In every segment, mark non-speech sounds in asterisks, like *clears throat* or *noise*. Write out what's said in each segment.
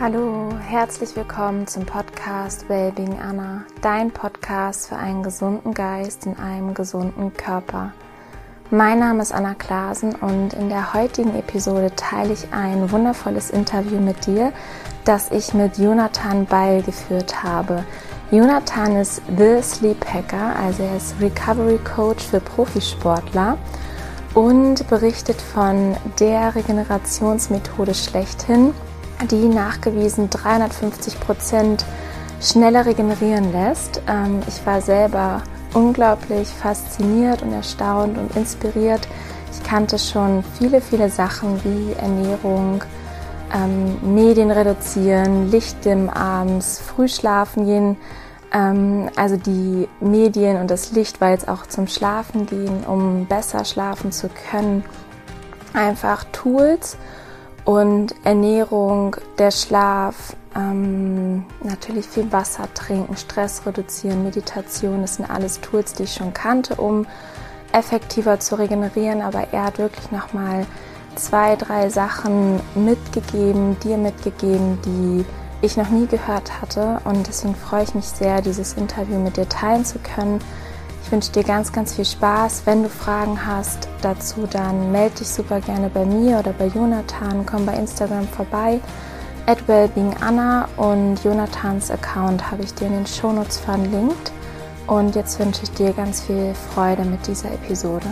Hallo, herzlich willkommen zum Podcast Wellbeing Anna, dein Podcast für einen gesunden Geist in einem gesunden Körper. Mein Name ist Anna Klasen und in der heutigen Episode teile ich ein wundervolles Interview mit dir, das ich mit Jonathan Beil geführt habe. Jonathan ist The Sleep Hacker, also er ist Recovery Coach für Profisportler und berichtet von der Regenerationsmethode schlechthin, die nachgewiesen 350 Prozent schneller regenerieren lässt. Ähm, ich war selber unglaublich fasziniert und erstaunt und inspiriert. Ich kannte schon viele, viele Sachen wie Ernährung, ähm, Medien reduzieren, Licht im abends, früh schlafen gehen. Ähm, also die Medien und das Licht war jetzt auch zum Schlafen gehen, um besser schlafen zu können. Einfach Tools und Ernährung, der Schlaf, ähm, natürlich viel Wasser trinken, Stress reduzieren, Meditation, das sind alles Tools, die ich schon kannte, um effektiver zu regenerieren. Aber er hat wirklich nochmal zwei, drei Sachen mitgegeben, dir mitgegeben, die ich noch nie gehört hatte. Und deswegen freue ich mich sehr, dieses Interview mit dir teilen zu können. Ich wünsche dir ganz, ganz viel Spaß. Wenn du Fragen hast dazu, dann melde dich super gerne bei mir oder bei Jonathan. Komm bei Instagram vorbei. At wellbeinganna und Jonathans Account habe ich dir in den Shownotes verlinkt. Und jetzt wünsche ich dir ganz viel Freude mit dieser Episode.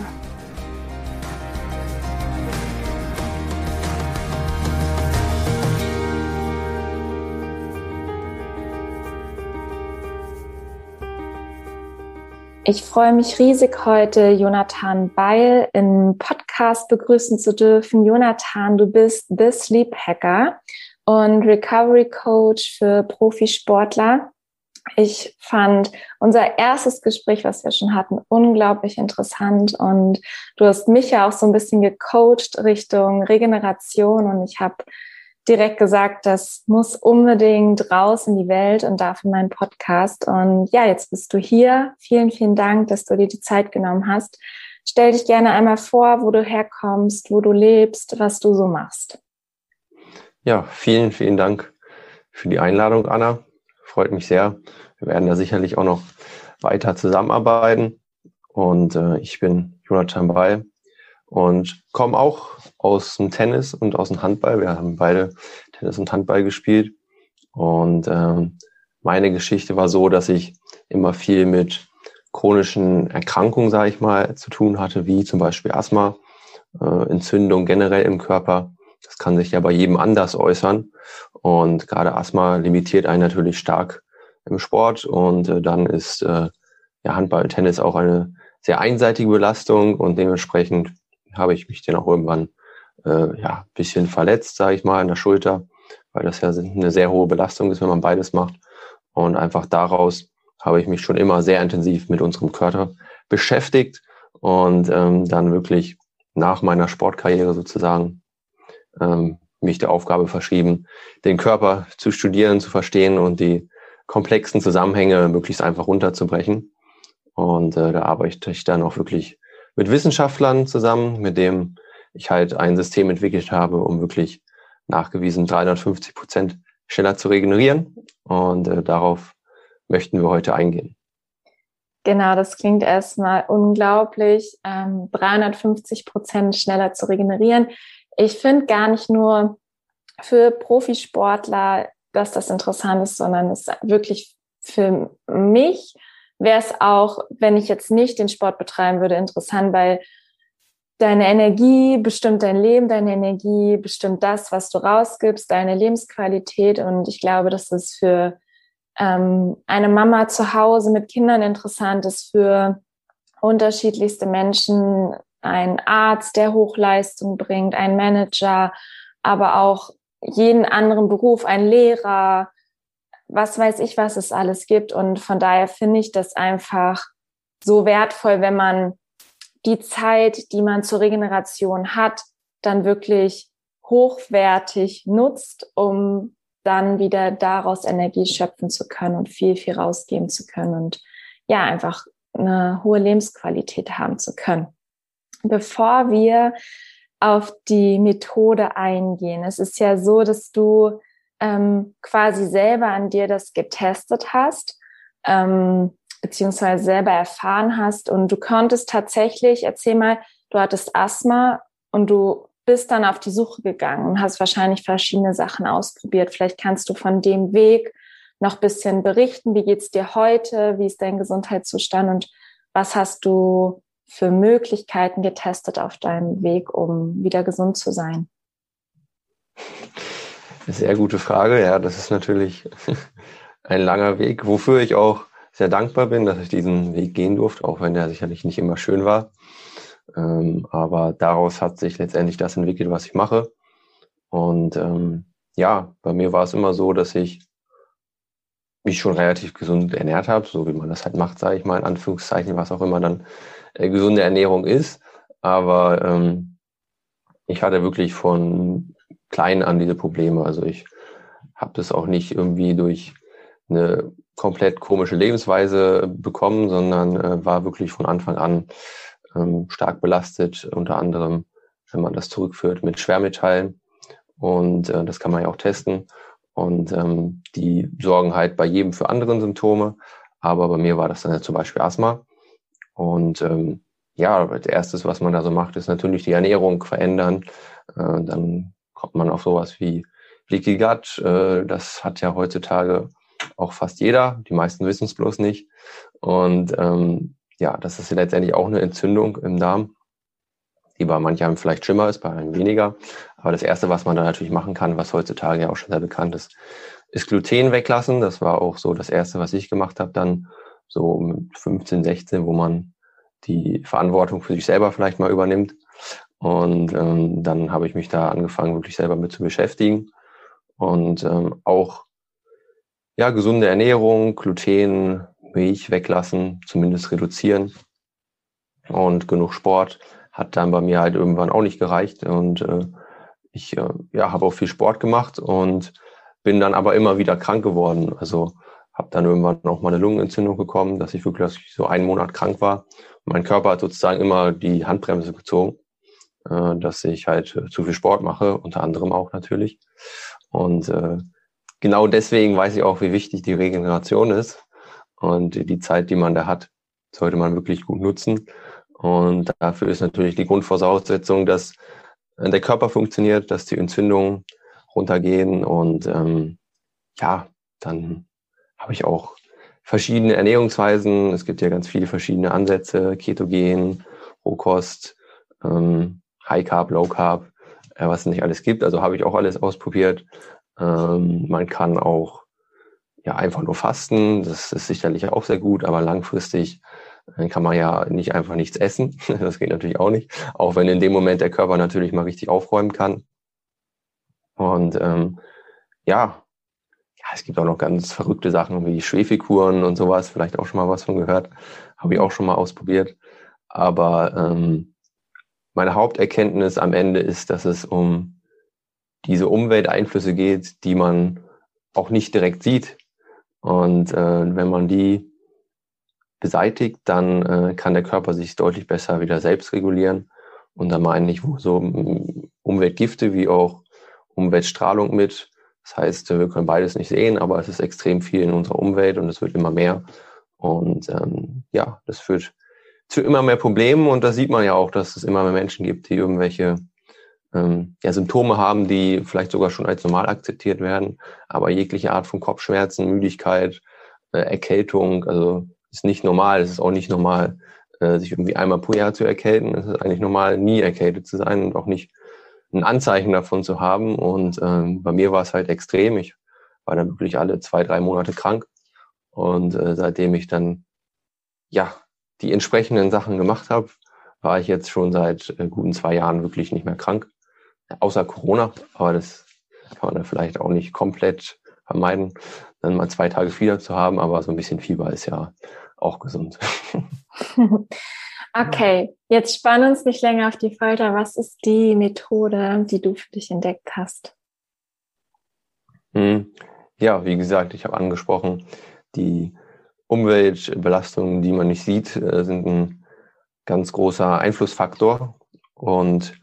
Ich freue mich riesig, heute Jonathan Beil im Podcast begrüßen zu dürfen. Jonathan, du bist The Sleep Hacker und Recovery Coach für Profisportler. Ich fand unser erstes Gespräch, was wir schon hatten, unglaublich interessant und du hast mich ja auch so ein bisschen gecoacht Richtung Regeneration und ich habe direkt gesagt, das muss unbedingt raus in die Welt und dafür mein Podcast. Und ja, jetzt bist du hier. Vielen, vielen Dank, dass du dir die Zeit genommen hast. Stell dich gerne einmal vor, wo du herkommst, wo du lebst, was du so machst. Ja, vielen, vielen Dank für die Einladung, Anna. Freut mich sehr. Wir werden da sicherlich auch noch weiter zusammenarbeiten. Und äh, ich bin Jonathan Ball, und komme auch aus dem Tennis und aus dem Handball. Wir haben beide Tennis und Handball gespielt. Und ähm, meine Geschichte war so, dass ich immer viel mit chronischen Erkrankungen, sage ich mal, zu tun hatte, wie zum Beispiel Asthma, äh, Entzündung generell im Körper. Das kann sich ja bei jedem anders äußern. Und gerade Asthma limitiert einen natürlich stark im Sport. Und äh, dann ist äh, ja, Handball und Tennis auch eine sehr einseitige Belastung und dementsprechend habe ich mich dann auch irgendwann äh, ja, bisschen verletzt, sage ich mal, in der Schulter, weil das ja eine sehr hohe Belastung ist, wenn man beides macht. Und einfach daraus habe ich mich schon immer sehr intensiv mit unserem Körper beschäftigt und ähm, dann wirklich nach meiner Sportkarriere sozusagen ähm, mich der Aufgabe verschrieben, den Körper zu studieren, zu verstehen und die komplexen Zusammenhänge möglichst einfach runterzubrechen. Und äh, da arbeite ich dann auch wirklich mit Wissenschaftlern zusammen, mit dem ich halt ein System entwickelt habe, um wirklich nachgewiesen 350 Prozent schneller zu regenerieren. Und äh, darauf möchten wir heute eingehen. Genau, das klingt erstmal unglaublich, ähm, 350 Prozent schneller zu regenerieren. Ich finde gar nicht nur für Profisportler, dass das interessant ist, sondern es ist wirklich für mich wäre es auch, wenn ich jetzt nicht den Sport betreiben würde, interessant, weil deine Energie bestimmt dein Leben, deine Energie bestimmt das, was du rausgibst, deine Lebensqualität. Und ich glaube, dass es für ähm, eine Mama zu Hause mit Kindern interessant ist, für unterschiedlichste Menschen, ein Arzt, der Hochleistung bringt, ein Manager, aber auch jeden anderen Beruf, ein Lehrer, was weiß ich, was es alles gibt. Und von daher finde ich das einfach so wertvoll, wenn man die Zeit, die man zur Regeneration hat, dann wirklich hochwertig nutzt, um dann wieder daraus Energie schöpfen zu können und viel, viel rausgeben zu können und ja, einfach eine hohe Lebensqualität haben zu können. Bevor wir auf die Methode eingehen, es ist ja so, dass du ähm, quasi selber an dir das getestet hast, ähm, beziehungsweise selber erfahren hast und du konntest tatsächlich, erzähl mal, du hattest Asthma und du bist dann auf die Suche gegangen und hast wahrscheinlich verschiedene Sachen ausprobiert. Vielleicht kannst du von dem Weg noch ein bisschen berichten. Wie geht's dir heute? Wie ist dein Gesundheitszustand und was hast du für Möglichkeiten getestet auf deinem Weg, um wieder gesund zu sein? *laughs* Sehr gute Frage. Ja, das ist natürlich *laughs* ein langer Weg, wofür ich auch sehr dankbar bin, dass ich diesen Weg gehen durfte, auch wenn der sicherlich nicht immer schön war. Ähm, aber daraus hat sich letztendlich das entwickelt, was ich mache. Und ähm, ja, bei mir war es immer so, dass ich mich schon relativ gesund ernährt habe, so wie man das halt macht, sage ich mal, in Anführungszeichen, was auch immer dann äh, gesunde Ernährung ist. Aber ähm, ich hatte wirklich von klein an diese Probleme. Also ich habe das auch nicht irgendwie durch eine komplett komische Lebensweise bekommen, sondern äh, war wirklich von Anfang an ähm, stark belastet, unter anderem, wenn man das zurückführt, mit Schwermetallen. Und äh, das kann man ja auch testen. Und ähm, die sorgen halt bei jedem für andere Symptome. Aber bei mir war das dann ja zum Beispiel Asthma. Und ähm, ja, als erstes, was man da so macht, ist natürlich die Ernährung verändern. Äh, dann kommt man auf sowas wie Leaky Gut. Äh, das hat ja heutzutage auch fast jeder. Die meisten wissen es bloß nicht. Und ähm, ja, das ist letztendlich auch eine Entzündung im Darm, die bei manchen vielleicht schlimmer ist, bei einem weniger. Aber das Erste, was man da natürlich machen kann, was heutzutage ja auch schon sehr bekannt ist, ist Gluten weglassen. Das war auch so das Erste, was ich gemacht habe, dann so mit 15, 16, wo man die Verantwortung für sich selber vielleicht mal übernimmt. Und ähm, dann habe ich mich da angefangen, wirklich selber mit zu beschäftigen. Und ähm, auch ja, gesunde Ernährung, Gluten, Milch weglassen, zumindest reduzieren. Und genug Sport hat dann bei mir halt irgendwann auch nicht gereicht. Und äh, ich äh, ja, habe auch viel Sport gemacht und bin dann aber immer wieder krank geworden. Also habe dann irgendwann auch mal eine Lungenentzündung bekommen, dass ich wirklich so einen Monat krank war. mein Körper hat sozusagen immer die Handbremse gezogen, äh, dass ich halt äh, zu viel Sport mache, unter anderem auch natürlich. Und äh, genau deswegen weiß ich auch, wie wichtig die Regeneration ist. Und die Zeit, die man da hat, sollte man wirklich gut nutzen. Und dafür ist natürlich die Grundvoraussetzung, dass der Körper funktioniert, dass die Entzündungen runtergehen. Und ähm, ja, dann habe ich auch verschiedene Ernährungsweisen. Es gibt ja ganz viele verschiedene Ansätze, Ketogen, Rohkost, ähm, High Carb, Low Carb, äh, was es nicht alles gibt. Also habe ich auch alles ausprobiert. Ähm, man kann auch ja einfach nur fasten. Das ist sicherlich auch sehr gut, aber langfristig äh, kann man ja nicht einfach nichts essen. *laughs* Das geht natürlich auch nicht. Auch wenn in dem Moment der Körper natürlich mal richtig aufräumen kann. Und ähm, ja, ja, es gibt auch noch ganz verrückte Sachen wie Schwefelkuren und sowas. Vielleicht auch schon mal was von gehört. Habe ich auch schon mal ausprobiert. Aber ähm, meine Haupterkenntnis am Ende ist, dass es um diese Umwelteinflüsse geht, die man auch nicht direkt sieht. Und äh, wenn man die beseitigt, dann äh, kann der Körper sich deutlich besser wieder selbst regulieren. Und da meine ich so Umweltgifte wie auch Umweltstrahlung mit. Das heißt, wir können beides nicht sehen, aber es ist extrem viel in unserer Umwelt und es wird immer mehr. Und ähm, ja, das führt zu immer mehr Problemen und da sieht man ja auch, dass es immer mehr Menschen gibt, die irgendwelche ähm, ja, Symptome haben, die vielleicht sogar schon als normal akzeptiert werden, aber jegliche Art von Kopfschmerzen, Müdigkeit, äh, Erkältung, also ist nicht normal. Es ist auch nicht normal, äh, sich irgendwie einmal pro Jahr zu erkälten. Es ist eigentlich normal, nie erkältet zu sein und auch nicht ein Anzeichen davon zu haben. Und ähm, bei mir war es halt extrem. Ich war dann wirklich alle zwei, drei Monate krank. Und äh, seitdem ich dann ja die entsprechenden Sachen gemacht habe, war ich jetzt schon seit äh, guten zwei Jahren wirklich nicht mehr krank außer Corona, aber das kann man dann vielleicht auch nicht komplett vermeiden, dann mal zwei Tage Fieber zu haben, aber so ein bisschen Fieber ist ja auch gesund. *laughs* Okay, jetzt spann uns nicht länger auf die Folter. Was ist die Methode, die du für dich entdeckt hast? Hm. Ja, wie gesagt, ich habe angesprochen, die Umweltbelastungen, die man nicht sieht, äh, sind ein ganz großer Einflussfaktor. Und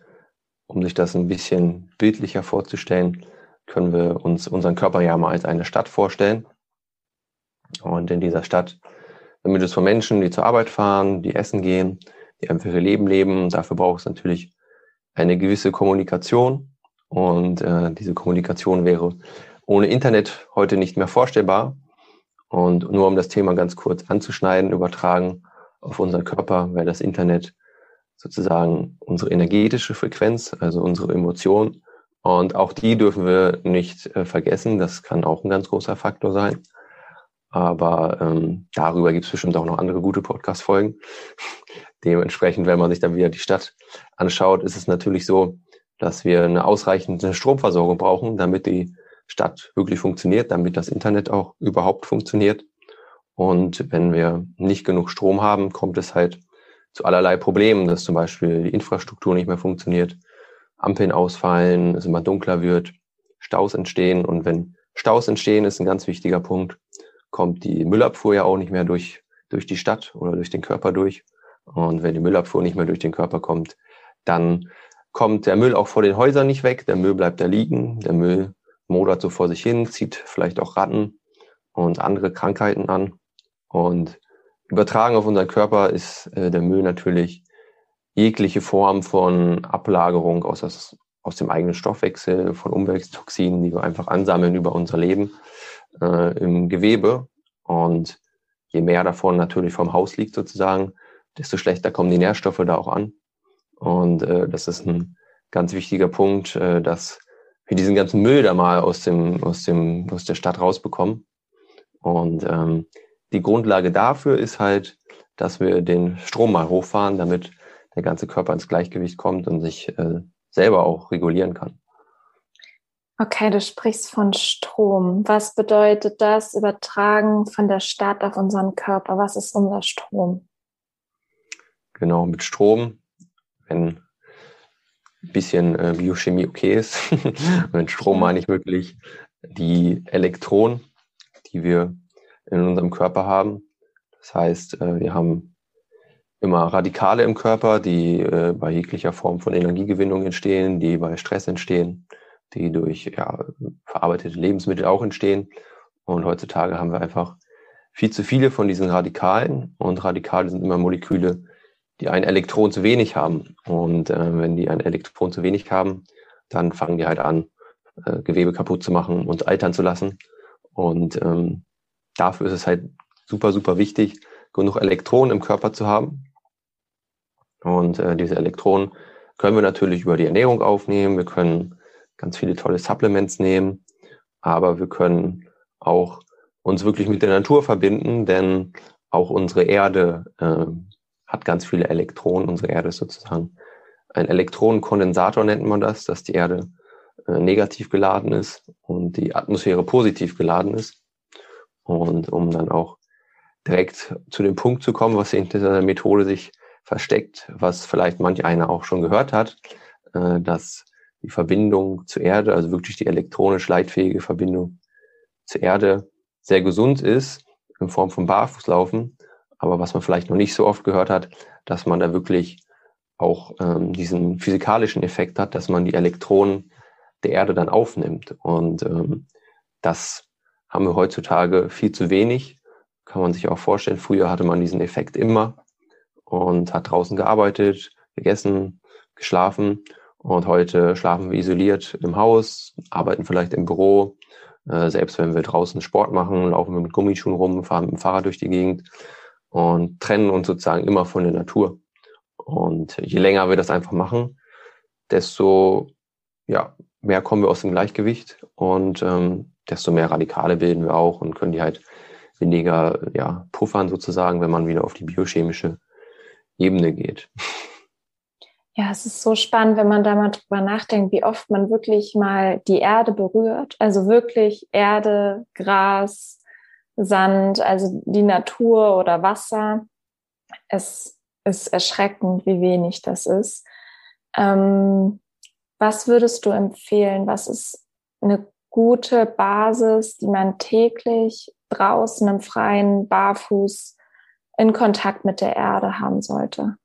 um sich das ein bisschen bildlicher vorzustellen, können wir uns unseren Körper ja mal als eine Stadt vorstellen. Und in dieser Stadt damit es von Menschen, die zur Arbeit fahren, die essen gehen, die einfach ihr Leben leben. Dafür braucht es natürlich eine gewisse Kommunikation. Und äh, diese Kommunikation wäre ohne Internet heute nicht mehr vorstellbar. Und nur um das Thema ganz kurz anzuschneiden, übertragen auf unseren Körper, wäre das Internet sozusagen unsere energetische Frequenz, also unsere Emotion. Und auch die dürfen wir nicht äh, vergessen. Das kann auch ein ganz großer Faktor sein. Aber ähm, darüber gibt es bestimmt auch noch andere gute Podcast-Folgen. *laughs* Dementsprechend, wenn man sich dann wieder die Stadt anschaut, ist es natürlich so, dass wir eine ausreichende Stromversorgung brauchen, damit die Stadt wirklich funktioniert, damit das Internet auch überhaupt funktioniert. Und wenn wir nicht genug Strom haben, kommt es halt zu allerlei Problemen, dass zum Beispiel die Infrastruktur nicht mehr funktioniert, Ampeln ausfallen, es immer dunkler wird, Staus entstehen. Und wenn Staus entstehen, ist ein ganz wichtiger Punkt, kommt die Müllabfuhr ja auch nicht mehr durch, durch die Stadt oder durch den Körper durch. Und wenn die Müllabfuhr nicht mehr durch den Körper kommt, dann kommt der Müll auch vor den Häusern nicht weg. Der Müll bleibt da liegen. Der Müll modert so vor sich hin, zieht vielleicht auch Ratten und andere Krankheiten an. Und übertragen auf unseren Körper ist äh, der Müll natürlich jegliche Form von Ablagerung aus, das, aus dem eigenen Stoffwechsel, von Umwelttoxinen, die wir einfach ansammeln über unser Leben äh, im Gewebe. Und je mehr davon natürlich vom Haus liegt sozusagen, desto schlechter kommen die Nährstoffe da auch an. Und äh, das ist ein ganz wichtiger Punkt, äh, dass wir diesen ganzen Müll da mal aus dem, aus dem, aus der Stadt rausbekommen. Und ähm, die Grundlage dafür ist halt, dass wir den Strom mal hochfahren, damit der ganze Körper ins Gleichgewicht kommt und sich äh, selber auch regulieren kann. Okay, du sprichst von Strom. Was bedeutet das übertragen von der Stadt auf unseren Körper? Was ist unser Strom? Genau, mit Strom, wenn bisschen äh, Biochemie okay ist, *laughs* mit Strom meine ich wirklich die Elektronen, die wir in unserem Körper haben. Das heißt, äh, wir haben immer Radikale im Körper, die äh, bei jeglicher Form von Energiegewinnung entstehen, die bei Stress entstehen, die durch ja, verarbeitete Lebensmittel auch entstehen. Und heutzutage haben wir einfach viel zu viele von diesen Radikalen. Und Radikale sind immer Moleküle, die ein Elektron zu wenig haben. Und äh, wenn die ein Elektron zu wenig haben, dann fangen die halt an, äh, Gewebe kaputt zu machen und altern zu lassen. Und ähm, dafür ist es halt super, super wichtig, genug Elektronen im Körper zu haben. Und äh, diese Elektronen können wir natürlich über die Ernährung aufnehmen. Wir können ganz viele tolle Supplements nehmen, aber wir können auch uns wirklich mit der Natur verbinden, denn auch unsere Erde äh, hat ganz viele Elektronen. Unsere Erde ist sozusagen ein Elektronenkondensator, nennt man das, dass die Erde äh, negativ geladen ist und die Atmosphäre positiv geladen ist. Und um dann auch direkt zu dem Punkt zu kommen, was hinter dieser Methode sich versteckt, was vielleicht manch einer auch schon gehört hat, äh, dass die Verbindung zur Erde, also wirklich die elektronisch leitfähige Verbindung zur Erde sehr gesund ist in Form von Barfußlaufen. Aber was man vielleicht noch nicht so oft gehört hat, dass man da wirklich auch ähm, diesen physikalischen Effekt hat, dass man die Elektronen der Erde dann aufnimmt. Und ähm, das haben wir heutzutage viel zu wenig. Kann man sich auch vorstellen, früher hatte man diesen Effekt immer und hat draußen gearbeitet, gegessen, geschlafen. Und heute schlafen wir isoliert im Haus, arbeiten vielleicht im Büro. Äh, selbst wenn wir draußen Sport machen, laufen wir mit Gummischuhen rum, fahren mit dem Fahrrad durch die Gegend und trennen uns sozusagen immer von der Natur. Und je länger wir das einfach machen, desto ja, mehr kommen wir aus dem Gleichgewicht und ähm, desto mehr Radikale bilden wir auch und können die halt weniger ja, puffern sozusagen, wenn man wieder auf die biochemische Ebene geht. Ja, es ist so spannend, wenn man da mal drüber nachdenkt, wie oft man wirklich mal die Erde berührt. Also wirklich Erde, Gras, Sand, also die Natur oder Wasser. Es ist erschreckend, wie wenig das ist. Ähm, was würdest du empfehlen? Was ist eine gute Basis, die man täglich draußen im Freien, barfuß in Kontakt mit der Erde haben sollte?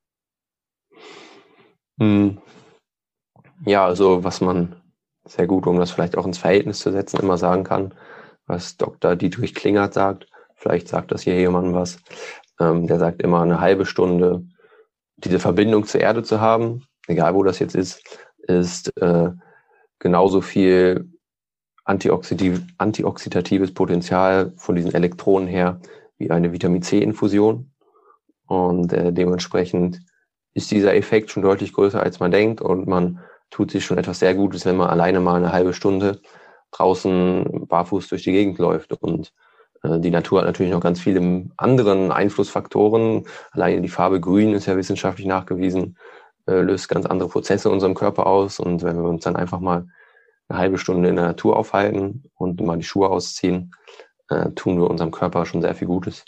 Hm. Ja, also was man sehr gut, um das vielleicht auch ins Verhältnis zu setzen, immer sagen kann, was Dr. Dietrich Klingert sagt. Vielleicht sagt das hier jemand was. Ähm, der sagt immer eine halbe Stunde diese Verbindung zur Erde zu haben, egal wo das jetzt ist, ist äh, genauso viel antioxidativ, antioxidatives Potenzial von diesen Elektronen her wie eine Vitamin C-Infusion. Und äh, dementsprechend ist dieser Effekt schon deutlich größer, als man denkt. Und man tut sich schon etwas sehr Gutes, wenn man alleine mal eine halbe Stunde draußen barfuß durch die Gegend läuft. Und äh, die Natur hat natürlich noch ganz viele anderen Einflussfaktoren. Alleine die Farbe Grün ist ja wissenschaftlich nachgewiesen, äh, löst ganz andere Prozesse in unserem Körper aus. Und wenn wir uns dann einfach mal eine halbe Stunde in der Natur aufhalten und mal die Schuhe ausziehen, äh, tun wir unserem Körper schon sehr viel Gutes.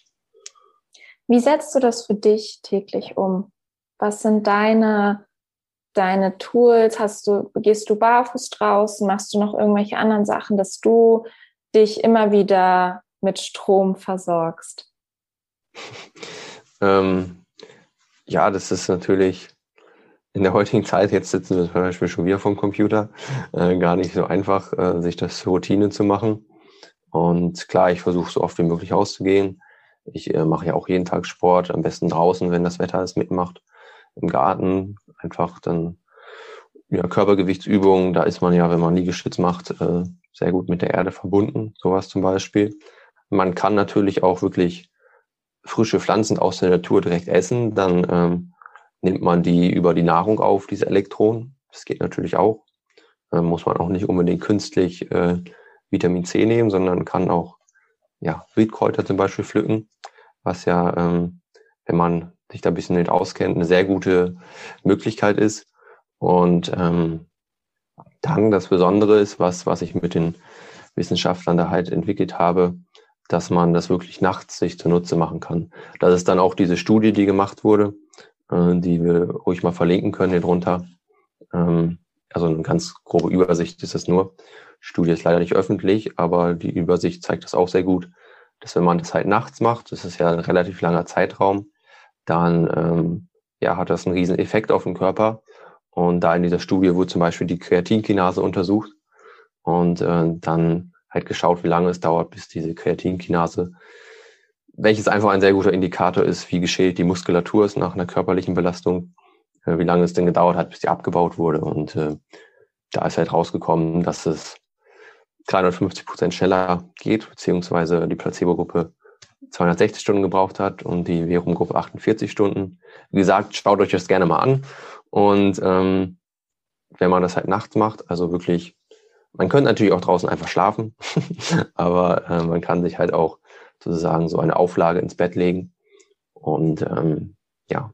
Wie setzt du das für dich täglich um? Was sind deine, deine Tools? Hast du, gehst du barfuß draußen? Machst du noch irgendwelche anderen Sachen, dass du dich immer wieder mit Strom versorgst? *laughs* ähm, ja, das ist natürlich in der heutigen Zeit, jetzt sitzen wir zum Beispiel schon wieder vom Computer, äh, gar nicht so einfach, äh, sich das Routine zu machen. Und klar, ich versuche so oft wie möglich auszugehen. Ich äh, mache ja auch jeden Tag Sport, am besten draußen, wenn das Wetter es mitmacht, im Garten. Einfach dann ja, Körpergewichtsübungen, da ist man ja, wenn man Liegestütz macht, äh, sehr gut mit der Erde verbunden, sowas zum Beispiel. Man kann natürlich auch wirklich frische Pflanzen aus der Natur direkt essen, dann ähm, nimmt man die über die Nahrung auf, diese Elektronen. Das geht natürlich auch. Ähm, muss man auch nicht unbedingt künstlich äh, Vitamin C nehmen, sondern kann auch ja, Wildkräuter zum Beispiel pflücken, was ja, ähm, wenn man sich da ein bisschen nicht auskennt, eine sehr gute Möglichkeit ist. Und ähm, dann das Besondere ist, was, was ich mit den Wissenschaftlern da halt entwickelt habe, dass man das wirklich nachts sich zunutze machen kann. Das ist dann auch diese Studie, die gemacht wurde, äh, die wir ruhig mal verlinken können hier drunter. Ähm, also eine ganz grobe Übersicht ist es nur. Studie ist leider nicht öffentlich, aber die Übersicht zeigt das auch sehr gut, dass wenn man das halt nachts macht, das ist ja ein relativ langer Zeitraum, dann ähm, ja, hat das einen riesen Effekt auf den Körper. Und da in dieser Studie wurde zum Beispiel die Kreatinkinase untersucht und äh, dann halt geschaut, wie lange es dauert, bis diese Kreatinkinase, welches einfach ein sehr guter Indikator ist, wie geschält die Muskulatur ist nach einer körperlichen Belastung, äh, wie lange es denn gedauert hat, bis die abgebaut wurde. Und äh, da ist halt rausgekommen, dass es 350 Prozent schneller geht, beziehungsweise die Placebo-Gruppe 260 Stunden gebraucht hat und die Verum-Gruppe 48 Stunden. Wie gesagt, schaut euch das gerne mal an. Und ähm, wenn man das halt nachts macht, also wirklich, man könnte natürlich auch draußen einfach schlafen, *laughs* aber äh, man kann sich halt auch sozusagen so eine Auflage ins Bett legen und ähm, ja,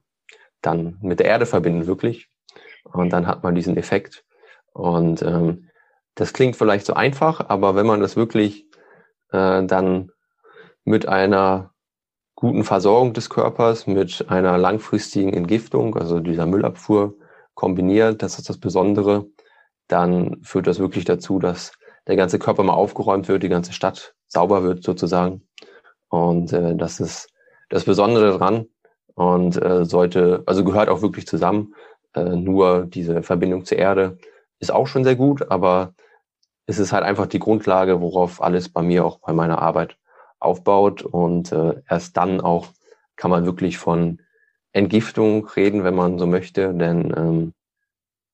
dann mit der Erde verbinden wirklich. Und dann hat man diesen Effekt. Und ähm, das klingt vielleicht so einfach, aber wenn man das wirklich äh, dann mit einer guten Versorgung des Körpers, mit einer langfristigen Entgiftung, also dieser Müllabfuhr kombiniert, das ist das Besondere, dann führt das wirklich dazu, dass der ganze Körper mal aufgeräumt wird, die ganze Stadt sauber wird sozusagen. Und äh, das ist das Besondere daran und äh, sollte, also gehört auch wirklich zusammen. Äh, nur diese Verbindung zur Erde ist auch schon sehr gut, aber es ist halt einfach die Grundlage, worauf alles bei mir auch bei meiner Arbeit aufbaut. Und äh, erst dann auch kann man wirklich von Entgiftung reden, wenn man so möchte. Denn ähm,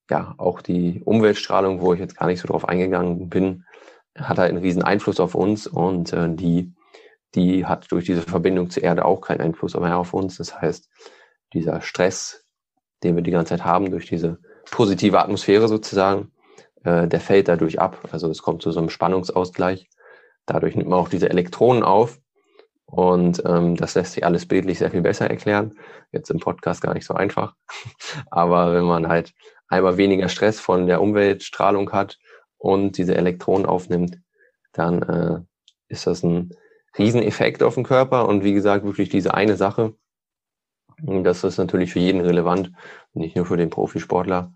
ja, auch die Umweltstrahlung, wo ich jetzt gar nicht so drauf eingegangen bin, hat halt einen riesen Einfluss auf uns und äh, die die hat durch diese Verbindung zur Erde auch keinen Einfluss mehr auf uns. Das heißt, dieser Stress, den wir die ganze Zeit haben, durch diese positive Atmosphäre sozusagen, äh, der fällt dadurch ab. Also es kommt zu so einem Spannungsausgleich. Dadurch nimmt man auch diese Elektronen auf. Und ähm, das lässt sich alles bildlich sehr viel besser erklären. Jetzt im Podcast gar nicht so einfach. *laughs* Aber wenn man halt einmal weniger Stress von der Umweltstrahlung hat und diese Elektronen aufnimmt, dann äh, ist das ein Rieseneffekt auf den Körper und wie gesagt, wirklich diese eine Sache. Das ist natürlich für jeden relevant, nicht nur für den Profisportler.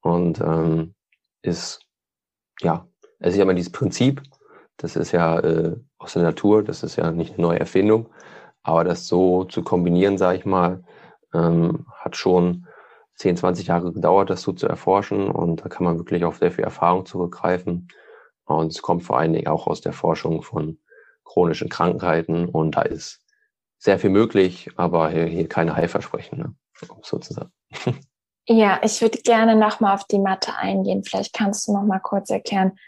Und ähm, ist, ja, es ist ja immer dieses Prinzip, das ist ja äh, aus der Natur, das ist ja nicht eine neue Erfindung, aber das so zu kombinieren, sage ich mal, ähm, hat schon 10, 20 Jahre gedauert, das so zu erforschen und da kann man wirklich auf sehr viel Erfahrung zurückgreifen. Und es kommt vor allen Dingen auch aus der Forschung von chronischen Krankheiten und da ist sehr viel möglich, aber hier, hier keine Heilversprechen, ne? sozusagen. *laughs* Ja, ich würde gerne nochmal auf die Mathe eingehen. Vielleicht kannst du nochmal kurz erklären,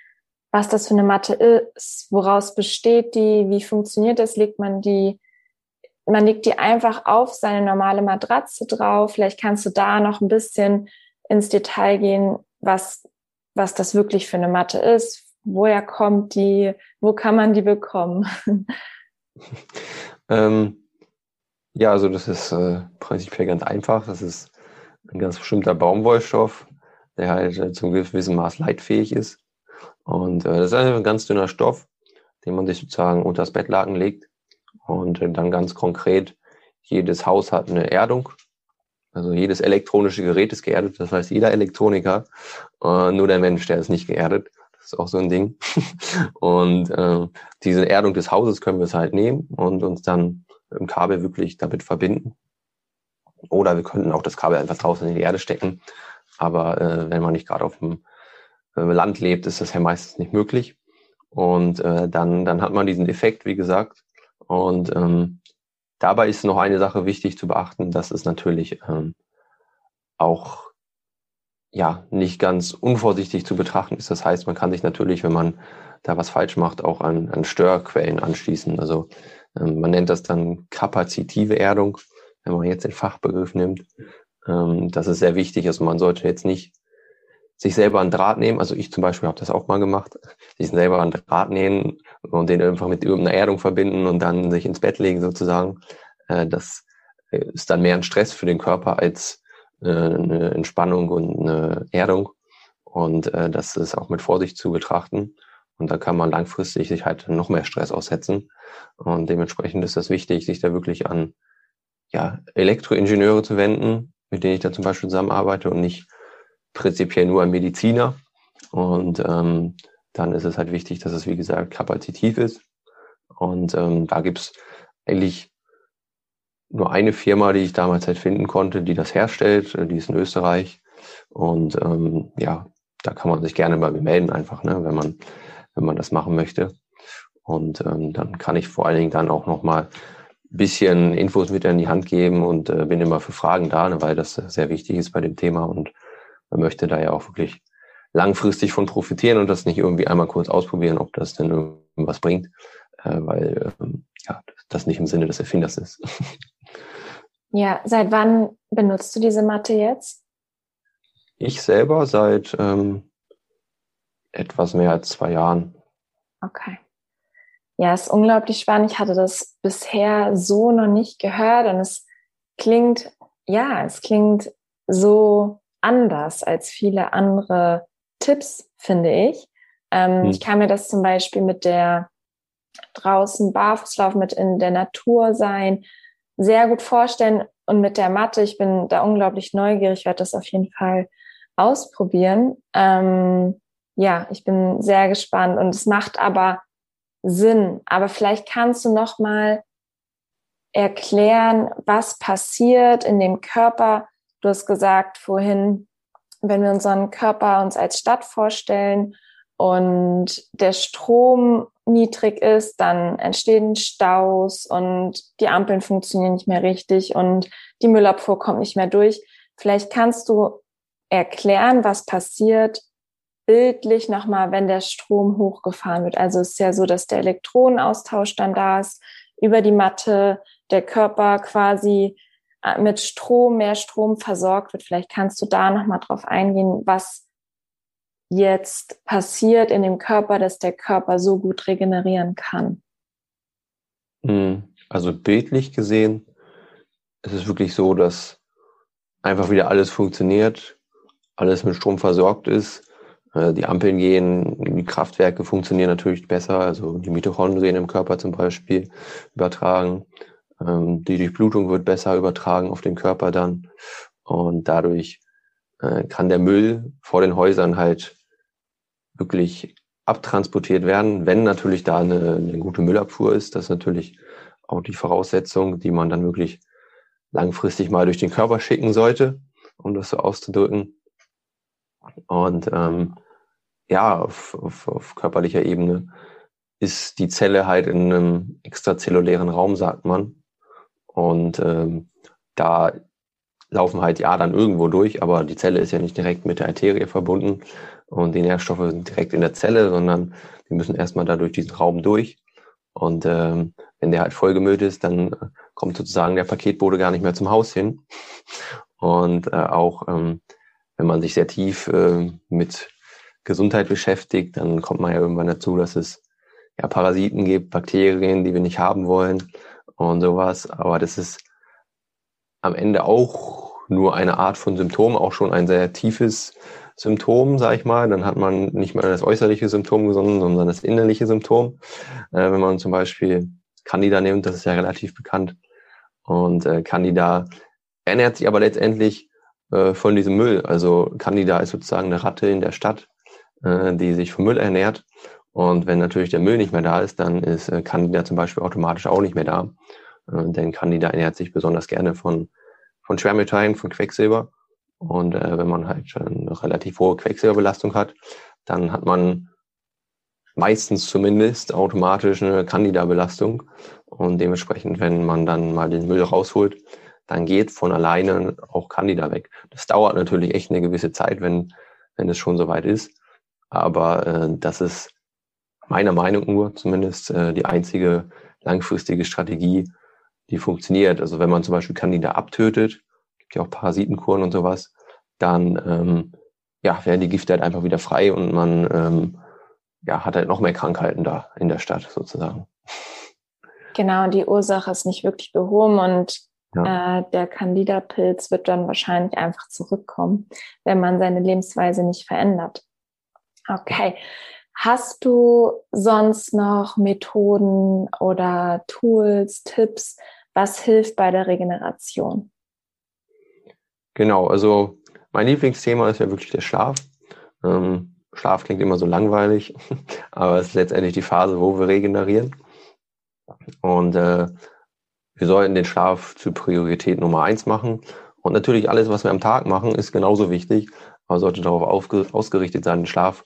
was das für eine Mathe ist, woraus besteht die, wie funktioniert das, legt man die man legt die einfach auf seine normale Matratze drauf. Vielleicht kannst du da noch ein bisschen ins Detail gehen, was, was das wirklich für eine Matte ist, woher kommt die, wo kann man die bekommen? *laughs* ähm, ja, also das ist äh, prinzipiell ganz einfach. Das ist ein ganz bestimmter Baumwollstoff, der halt äh, zum gewissen Maß leitfähig ist. Und äh, das ist ein ganz dünner Stoff, den man sich sozusagen unter das Bettlaken legt und dann ganz konkret, jedes Haus hat eine Erdung. Also jedes elektronische Gerät ist geerdet. Das heißt, jeder Elektroniker, äh, nur der Mensch, der ist nicht geerdet. Das ist auch so ein Ding. *laughs* und äh, diese Erdung des Hauses können wir es halt nehmen und uns dann im Kabel wirklich damit verbinden. Oder wir könnten auch das Kabel einfach draußen in die Erde stecken. Aber äh, wenn man nicht gerade auf dem äh, Land lebt, ist das ja meistens nicht möglich. Und äh, dann, dann hat man diesen Effekt, wie gesagt, und ähm, dabei ist noch eine Sache wichtig zu beachten, dass es natürlich ähm, auch ja nicht ganz unvorsichtig zu betrachten ist. Das heißt, man kann sich natürlich, wenn man da was falsch macht, auch an, an Störquellen anschließen. Also ähm, man nennt das dann kapazitive Erdung, wenn man jetzt den Fachbegriff nimmt. Ähm, das ist sehr wichtig. Also man sollte jetzt nicht sich selber einen Draht nehmen. Also ich zum Beispiel habe das auch mal gemacht. Sich selber einen Draht nehmen und den einfach mit irgendeiner Erdung verbinden und dann sich ins Bett legen sozusagen. Äh, das ist dann mehr ein Stress für den Körper als äh, eine Entspannung und eine Erdung. Und äh, das ist auch mit Vorsicht zu betrachten. Und da kann man langfristig sich halt noch mehr Stress aussetzen. Und dementsprechend ist das wichtig, sich da wirklich an ja, Elektroingenieure zu wenden, mit denen ich da zum Beispiel zusammenarbeite und nicht prinzipiell nur ein Mediziner. Und ähm, dann ist es halt wichtig, dass es, wie gesagt, kapazitiv ist. Und ähm, da gibt's eigentlich nur eine Firma, die ich damals halt finden konnte, die das herstellt. Die ist in Österreich. Und ähm, ja, da kann man sich gerne bei mir melden, einfach, ne, wenn man, wenn man das machen möchte. Und ähm, dann kann ich vor allen Dingen dann auch nochmal ein bisschen Infos mit in die Hand geben und äh, bin immer für Fragen da, ne, weil das sehr wichtig ist bei dem Thema und man möchte da ja auch wirklich langfristig von profitieren und das nicht irgendwie einmal kurz ausprobieren, ob das denn irgendwas bringt, äh, weil ähm, ja, das nicht im Sinne des Erfinders ist. *laughs* Ja, seit wann benutzt du diese Matte jetzt? Ich selber seit ähm, etwas mehr als zwei Jahren. Okay. Ja, ist unglaublich spannend. Ich hatte das bisher so noch nicht gehört und es klingt, ja, es klingt so anders als viele andere Tipps, finde ich. Ähm, hm. Ich kann mir das zum Beispiel mit der draußen Barfußlauf, mit in der Natur sein, sehr gut vorstellen. Und mit der Matte, ich bin da unglaublich neugierig, werde das auf jeden Fall ausprobieren. Ähm, ja, ich bin sehr gespannt und es macht aber Sinn. Aber vielleicht kannst du noch mal erklären, was passiert in dem Körper, Du hast gesagt vorhin, wenn wir unseren Körper uns als Stadt vorstellen und der Strom niedrig ist, dann entstehen Staus und die Ampeln funktionieren nicht mehr richtig und die Müllabfuhr kommt nicht mehr durch. Vielleicht kannst du erklären, was passiert bildlich nochmal, wenn der Strom hochgefahren wird. Also es ist ja so, dass der Elektronenaustausch dann da ist, über die Matte, der Körper quasi mit Strom, mehr Strom versorgt wird. Vielleicht kannst du da nochmal drauf eingehen, was jetzt passiert in dem Körper, dass der Körper so gut regenerieren kann. Hm, also bildlich gesehen ist es wirklich so, dass einfach wieder alles funktioniert, alles mit Strom versorgt ist. Äh, die Ampeln gehen, die Kraftwerke funktionieren natürlich besser, also die Mitochondrien im Körper zum Beispiel übertragen. Ähm, die Durchblutung wird besser übertragen auf den Körper dann. Und dadurch äh, kann der Müll vor den Häusern halt wirklich abtransportiert werden, wenn natürlich da eine, eine gute Müllabfuhr ist. Das ist natürlich auch die Voraussetzung, die man dann wirklich langfristig mal durch den Körper schicken sollte. um das so auszudrücken. Und ähm, ja, auf, auf, auf körperlicher Ebene ist die Zelle halt in einem extrazellulären Raum, sagt man. Und ähm, da laufen halt die Adern irgendwo durch, aber die Zelle ist ja nicht direkt mit der Arterie verbunden und die Nährstoffe sind direkt in der Zelle, sondern die müssen erstmal da durch diesen Raum durch. Und ähm, wenn der halt vollgemüllt ist, dann kommt sozusagen der Paketbote gar nicht mehr zum Haus hin. Und äh, auch ähm, wenn man sich sehr tief äh, mit Gesundheit beschäftigt, dann kommt man ja irgendwann dazu, dass es ja Parasiten gibt, Bakterien, die wir nicht haben wollen und sowas. Aber das ist am Ende auch nur eine Art von Symptom, auch schon ein sehr tiefes Symptom, sag ich mal. Dann hat man nicht mal das äußerliche Symptom gesonnen, sondern das innerliche Symptom. Äh, wenn man zum Beispiel Candida nimmt, das ist ja relativ bekannt. Und äh, Candida ernährt sich aber letztendlich äh, von diesem Müll. Also Candida ist sozusagen eine Ratte in der Stadt, äh, die sich vom Müll ernährt. Und wenn natürlich der Müll nicht mehr da ist, dann ist äh, Candida zum Beispiel automatisch auch nicht mehr da. Äh, denn Candida ernährt sich besonders gerne von, von Schwermetallen, von Quecksilber. Und äh, wenn man halt schon eine relativ hohe Quecksilberbelastung hat, dann hat man meistens zumindest automatisch eine Candida-Belastung. Und dementsprechend, wenn man dann mal den Müll rausholt, dann geht von alleine auch Candida weg. Das dauert natürlich echt eine gewisse Zeit, wenn, wenn es schon soweit ist. Aber äh, das ist meiner Meinung nur zumindest äh, die einzige langfristige Strategie, die funktioniert. Also wenn man zum Beispiel Candida abtötet, gibt ja auch Parasitenkuren und sowas, dann ähm, ja, werden die Gifte halt einfach wieder frei und man ähm, ja, hat halt noch mehr Krankheiten da in der Stadt sozusagen. Genau, die Ursache ist nicht wirklich behoben und ja. äh, der Candida-Pilz wird dann wahrscheinlich einfach zurückkommen, wenn man seine Lebensweise nicht verändert. Okay. Hast du sonst noch Methoden oder Tools, Tipps, was hilft bei der Regeneration? Genau, also mein Lieblingsthema ist ja wirklich der Schlaf. Ähm, Schlaf klingt immer so langweilig, *laughs* aber es ist letztendlich die Phase, wo wir regenerieren. Und äh, wir sollten den Schlaf zur Priorität Nummer eins machen. Und natürlich alles, was wir am Tag machen, ist genauso wichtig, aber sollte darauf ausgerichtet sein, den Schlaf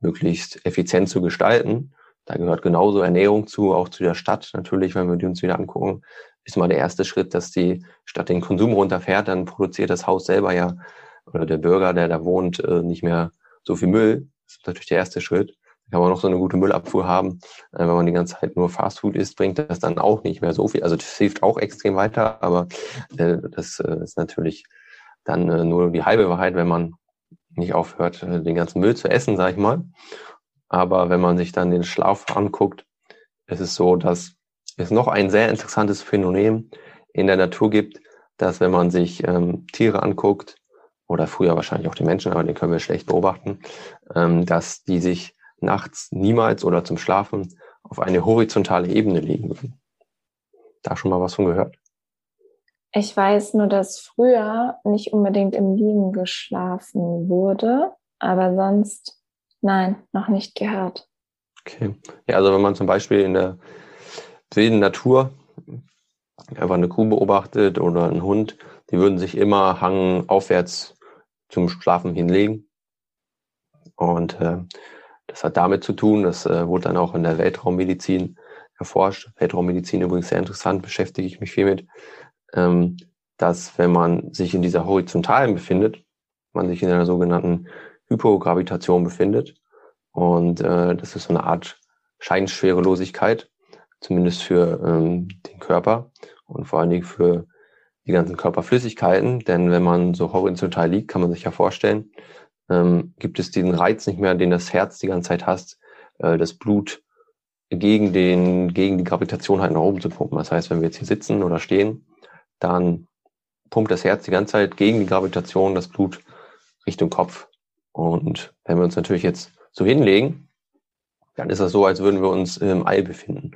möglichst effizient zu gestalten. Da gehört genauso Ernährung zu, auch zu der Stadt. Natürlich, wenn wir die uns wieder angucken, ist mal der erste Schritt, dass die Stadt den Konsum runterfährt, dann produziert das Haus selber ja oder der Bürger, der da wohnt, äh, nicht mehr so viel Müll. Das ist natürlich der erste Schritt. Da kann man noch so eine gute Müllabfuhr haben. Äh, wenn man die ganze Zeit nur Fastfood isst, bringt das dann auch nicht mehr so viel. Also das hilft auch extrem weiter, aber äh, das ist natürlich dann nur die halbe Wahrheit, wenn man nicht aufhört, den ganzen Müll zu essen, sag ich mal. Aber wenn man sich dann den Schlaf anguckt, ist es so, dass es noch ein sehr interessantes Phänomen in der Natur gibt, dass wenn man sich ähm, Tiere anguckt, oder früher wahrscheinlich auch die Menschen, aber den können wir schlecht beobachten, ähm, dass die sich nachts niemals oder zum Schlafen auf eine horizontale Ebene legen würden. Da schon mal was von gehört? Ich weiß nur, dass früher nicht unbedingt im Liegen geschlafen wurde, aber sonst nein, noch nicht gehört. Okay. Ja, also wenn man zum Beispiel in der wilden Natur einfach eine Kuh beobachtet oder einen Hund, die würden sich immer hangen aufwärts zum Schlafen hinlegen. Und äh, das hat damit zu tun, das äh, wurde dann auch in der Weltraummedizin erforscht. Weltraummedizin übrigens sehr interessant, beschäftige ich mich viel mit, ähm, dass wenn man sich in dieser horizontalen befindet, man sich in einer sogenannten Hypogravitation befindet. Und äh, das ist so eine Art Scheinschwerelosigkeit, zumindest für ähm, den Körper und vor allen Dingen für die ganzen Körperflüssigkeiten. Denn wenn man so horizontal liegt, kann man sich ja vorstellen, ähm, gibt es diesen Reiz nicht mehr, den das Herz die ganze Zeit hast, äh, das Blut gegen, den, gegen die Gravitation halt nach oben zu pumpen. Das heißt, wenn wir jetzt hier sitzen oder stehen, dann pumpt das Herz die ganze Zeit gegen die Gravitation das Blut Richtung Kopf. Und wenn wir uns natürlich jetzt so hinlegen, dann ist das so, als würden wir uns im All befinden.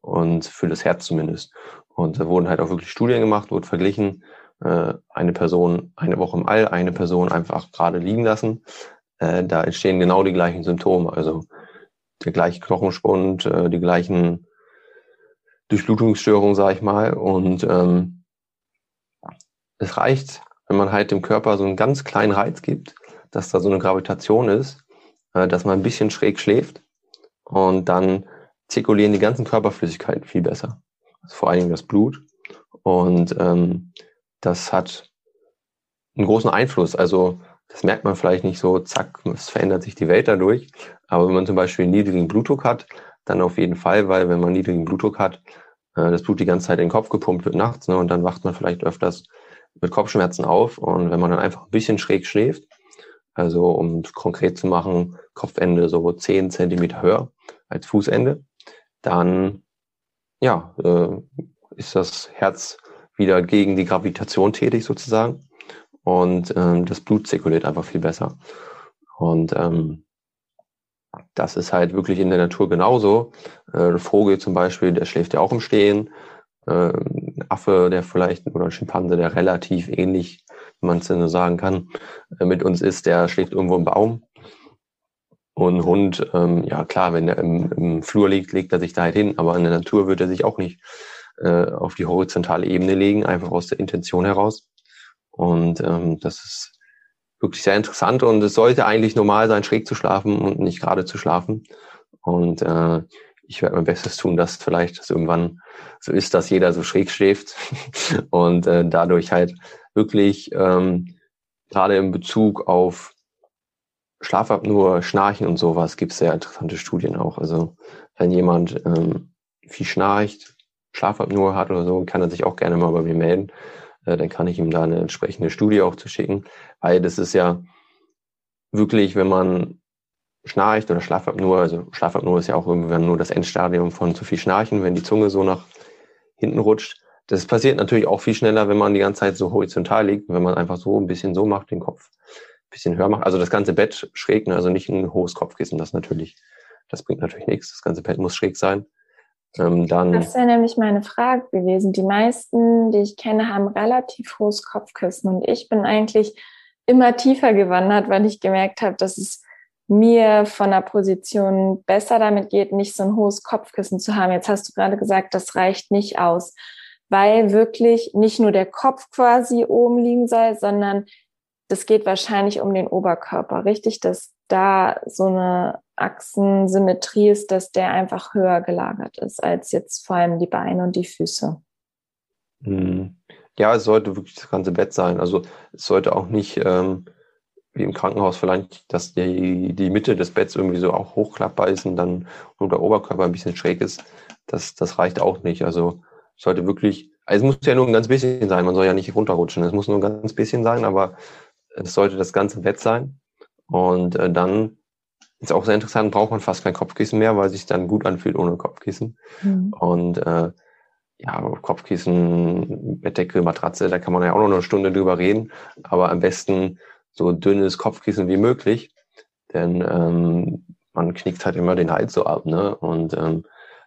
Und für das Herz zumindest. Und da wurden halt auch wirklich Studien gemacht, wurde verglichen, äh, eine Person eine Woche im All, eine Person einfach gerade liegen lassen. Äh, da entstehen genau die gleichen Symptome. Also der gleiche Knochenspund, äh, die gleichen Durchblutungsstörungen, sage ich mal. Und ähm, es reicht wenn man halt dem Körper so einen ganz kleinen Reiz gibt, dass da so eine Gravitation ist, äh, dass man ein bisschen schräg schläft und dann zirkulieren die ganzen Körperflüssigkeiten viel besser. Also vor allen Dingen das Blut. Und ähm, das hat einen großen Einfluss. Also das merkt man vielleicht nicht so, zack, es verändert sich die Welt dadurch. Aber wenn man zum Beispiel niedrigen Blutdruck hat, dann auf jeden Fall, weil wenn man niedrigen Blutdruck hat, äh, das Blut die ganze Zeit in den Kopf gepumpt wird nachts, ne, und dann wacht man vielleicht öfters mit Kopfschmerzen auf. Und wenn man dann einfach ein bisschen schräg schläft, also um konkret zu machen, Kopfende so zehn Zentimeter höher als Fußende, dann ja, äh, ist das Herz wieder gegen die Gravitation tätig sozusagen und ähm, das Blut zirkuliert einfach viel besser. Und ähm, das ist halt wirklich in der Natur genauso. Äh, ein Vogel zum Beispiel, der schläft ja auch im Stehen. Äh, Affe, der vielleicht, oder ein Schimpanse, der relativ ähnlich, wenn man es denn so sagen kann, äh, mit uns ist, der schläft irgendwo im Baum. Und Hund, ähm, ja klar, wenn er im, im Flur liegt, legt er sich da halt hin, aber in der Natur wird er sich auch nicht äh, auf die horizontale Ebene legen, einfach aus der Intention heraus. Und ähm, das ist wirklich sehr interessant und es sollte eigentlich normal sein, schräg zu schlafen und nicht gerade zu schlafen. Und äh, ich werde mein Bestes tun, dass vielleicht das irgendwann so ist, dass jeder so schräg schläft *laughs* und äh, dadurch halt wirklich ähm, gerade in Bezug auf Schlafapnoe, Schnarchen und sowas gibt es sehr interessante Studien auch. Also wenn jemand ähm, viel schnarcht, Schlafapnoe hat oder so, kann er sich auch gerne mal bei mir melden. Äh, dann kann ich ihm da eine entsprechende Studie auch zu schicken. Weil das ist ja wirklich, wenn man schnarcht oder Schlafapnoe, also Schlafapnoe ist ja auch irgendwann nur das Endstadium von zu viel Schnarchen, wenn die Zunge so nach hinten rutscht. Das passiert natürlich auch viel schneller, wenn man die ganze Zeit so horizontal liegt, wenn man einfach so ein bisschen so macht, den Kopf bisschen höher macht. Also das ganze Bett schräg, ne? also nicht ein hohes Kopfkissen, das natürlich, das bringt natürlich nichts. Das ganze Bett muss schräg sein. Ähm, dann das wäre nämlich meine Frage gewesen. Die meisten, die ich kenne, haben relativ hohes Kopfkissen und ich bin eigentlich immer tiefer gewandert, weil ich gemerkt habe, dass es mir von der Position besser damit geht, nicht so ein hohes Kopfkissen zu haben. Jetzt hast du gerade gesagt, das reicht nicht aus, weil wirklich nicht nur der Kopf quasi oben liegen soll, sondern das geht wahrscheinlich um den Oberkörper, richtig? Dass da so eine Achsensymmetrie ist, dass der einfach höher gelagert ist als jetzt vor allem die Beine und die Füße. Hm. Ja, es sollte wirklich das ganze Bett sein. Also es sollte auch nicht ähm, wie im Krankenhaus vielleicht, dass die, die Mitte des Betts irgendwie so auch hochklappbar ist und dann und der Oberkörper ein bisschen schräg ist. Das, das reicht auch nicht. Also es sollte wirklich, also es muss ja nur ein ganz bisschen sein. Man soll ja nicht runterrutschen. Es muss nur ein ganz bisschen sein, aber es sollte das ganze Bett sein. Und äh, dann ist auch sehr interessant, braucht man fast kein Kopfkissen mehr, weil es sich dann gut anfühlt ohne Kopfkissen. Mhm. Und äh, ja, Kopfkissen, Bettdecke, Matratze, da kann man ja auch noch eine Stunde drüber reden, aber am besten so dünnes Kopfkissen wie möglich, denn ähm, man knickt halt immer den Hals so ab, ne? Und ähm,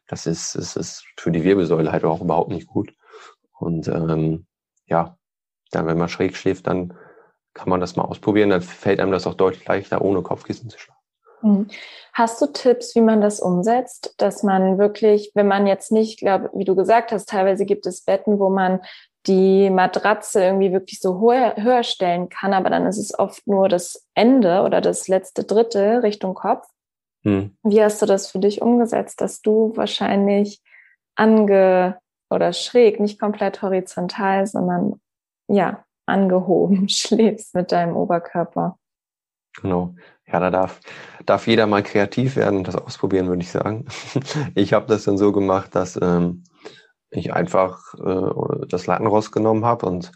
das ist, ist, ist für die Wirbelsäule halt auch überhaupt nicht gut. Und ähm, ja, dann, wenn man schräg schläft, dann kann man das mal ausprobieren. Dann fällt einem das auch deutlich leichter, ohne Kopfkissen zu schlafen. Mhm. Hast du Tipps, wie man das umsetzt, dass man wirklich, wenn man jetzt nicht, glaube, wie du gesagt hast, teilweise gibt es Betten, wo man die Matratze irgendwie wirklich so höher, höher stellen kann, aber dann ist es oft nur das Ende oder das letzte Drittel Richtung Kopf. Hm. Wie hast du das für dich umgesetzt, dass du wahrscheinlich ange oder schräg, nicht komplett horizontal, sondern ja, angehoben *laughs* schläfst mit deinem Oberkörper. Genau. Ja, da darf, darf jeder mal kreativ werden und das ausprobieren, würde ich sagen. *laughs* Ich habe das dann so gemacht, dass ähm, ich einfach äh, das Lattenrost genommen habe und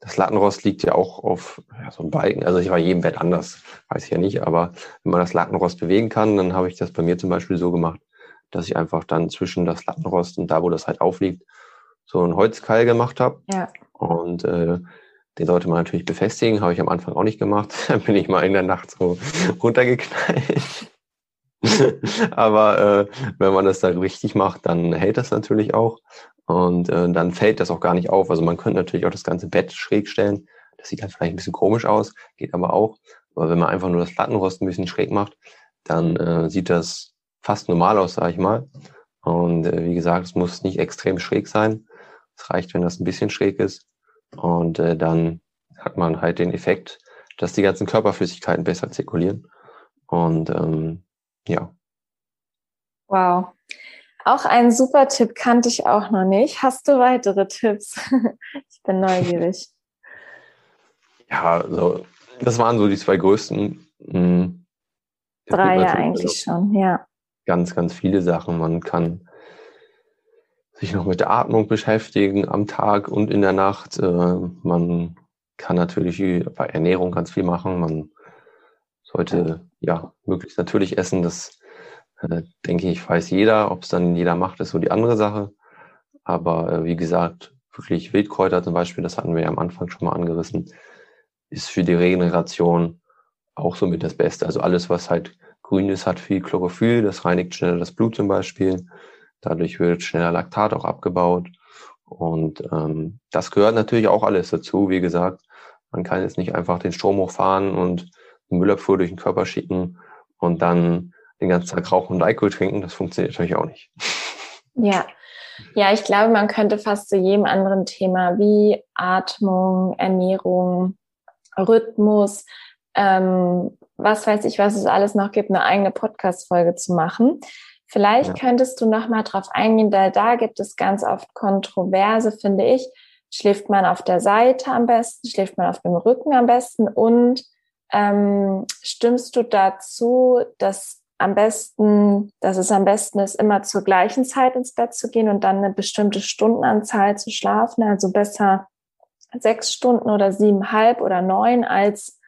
das Lattenrost liegt ja auch auf ja, so einem Balken. Also ich war jedem Bett anders, weiß ich ja nicht, aber wenn man das Lattenrost bewegen kann, dann habe ich das bei mir zum Beispiel so gemacht, dass ich einfach dann zwischen das Lattenrost und da, wo das halt aufliegt, so ein Holzkeil gemacht habe. Ja. Und äh, den sollte man natürlich befestigen, habe ich am Anfang auch nicht gemacht. *laughs* Dann bin ich mal in der Nacht so runtergeknallt. *laughs* Aber äh, wenn man das da richtig macht, dann hält das natürlich auch. Und äh, dann fällt das auch gar nicht auf. Also man könnte natürlich auch das ganze Bett schräg stellen. Das sieht dann vielleicht ein bisschen komisch aus, geht aber auch. Aber wenn man einfach nur das Plattenrost ein bisschen schräg macht, dann äh, sieht das fast normal aus, sage ich mal. Und äh, wie gesagt, es muss nicht extrem schräg sein. Es reicht, wenn das ein bisschen schräg ist. Und äh, dann hat man halt den Effekt, dass die ganzen Körperflüssigkeiten besser zirkulieren. Und ähm, ja. Wow. Auch ein super Tipp kannte ich auch noch nicht. Hast du weitere Tipps? *laughs* ich bin neugierig. *laughs* Ja, also das waren so die zwei größten. Hm, Drei ja eigentlich schon, ja. Ganz, ganz viele Sachen. Man kann sich noch mit der Atmung beschäftigen am Tag und in der Nacht. Äh, man kann natürlich bei Ernährung ganz viel machen. Man sollte ja möglichst natürlich essen. Das äh, denke ich, weiß jeder. Ob es dann jeder macht, ist so die andere Sache. Aber äh, wie gesagt, wirklich Wildkräuter zum Beispiel, das hatten wir ja am Anfang schon mal angerissen, ist für die Regeneration auch somit das Beste. Also alles, was halt grün ist, hat viel Chlorophyll, das reinigt schneller das Blut zum Beispiel. Dadurch wird schneller Laktat auch abgebaut. Und ähm, das gehört natürlich auch alles dazu. Wie gesagt, man kann jetzt nicht einfach den Strom hochfahren und Müllabfuhr durch den Körper schicken und dann den ganzen Tag rauchen und Alkohol trinken. Das funktioniert natürlich auch nicht. Ja. Ja, ich glaube, man könnte fast zu jedem anderen Thema wie Atmung, Ernährung, Rhythmus, ähm, was weiß ich, was es alles noch gibt, eine eigene Podcast-Folge zu machen. Vielleicht ja. könntest du noch mal drauf eingehen, da, da gibt es ganz oft Kontroverse, finde ich. Schläft man auf der Seite am besten? Schläft man auf dem Rücken am besten? Und ähm, stimmst du dazu, dass am besten, dass es am besten ist, immer zur gleichen Zeit ins Bett zu gehen und dann eine bestimmte Stundenanzahl zu schlafen? Also besser sechs Stunden oder siebenhalb oder neun als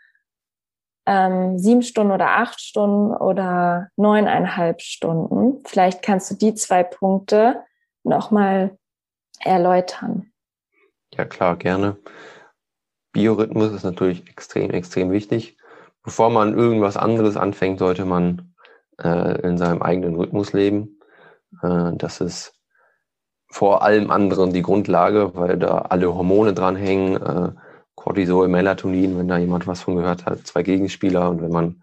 ähm, sieben Stunden oder acht Stunden oder neuneinhalb Stunden. Vielleicht kannst du die zwei Punkte nochmal erläutern. Ja, klar, gerne. Biorhythmus ist natürlich extrem, extrem wichtig. Bevor man irgendwas anderes anfängt, sollte man äh, in seinem eigenen Rhythmus leben. Äh, das ist vor allem anderen die Grundlage, weil da alle Hormone dranhängen. Äh, Cortisol, Melatonin, wenn da jemand was von gehört hat, zwei Gegenspieler und wenn man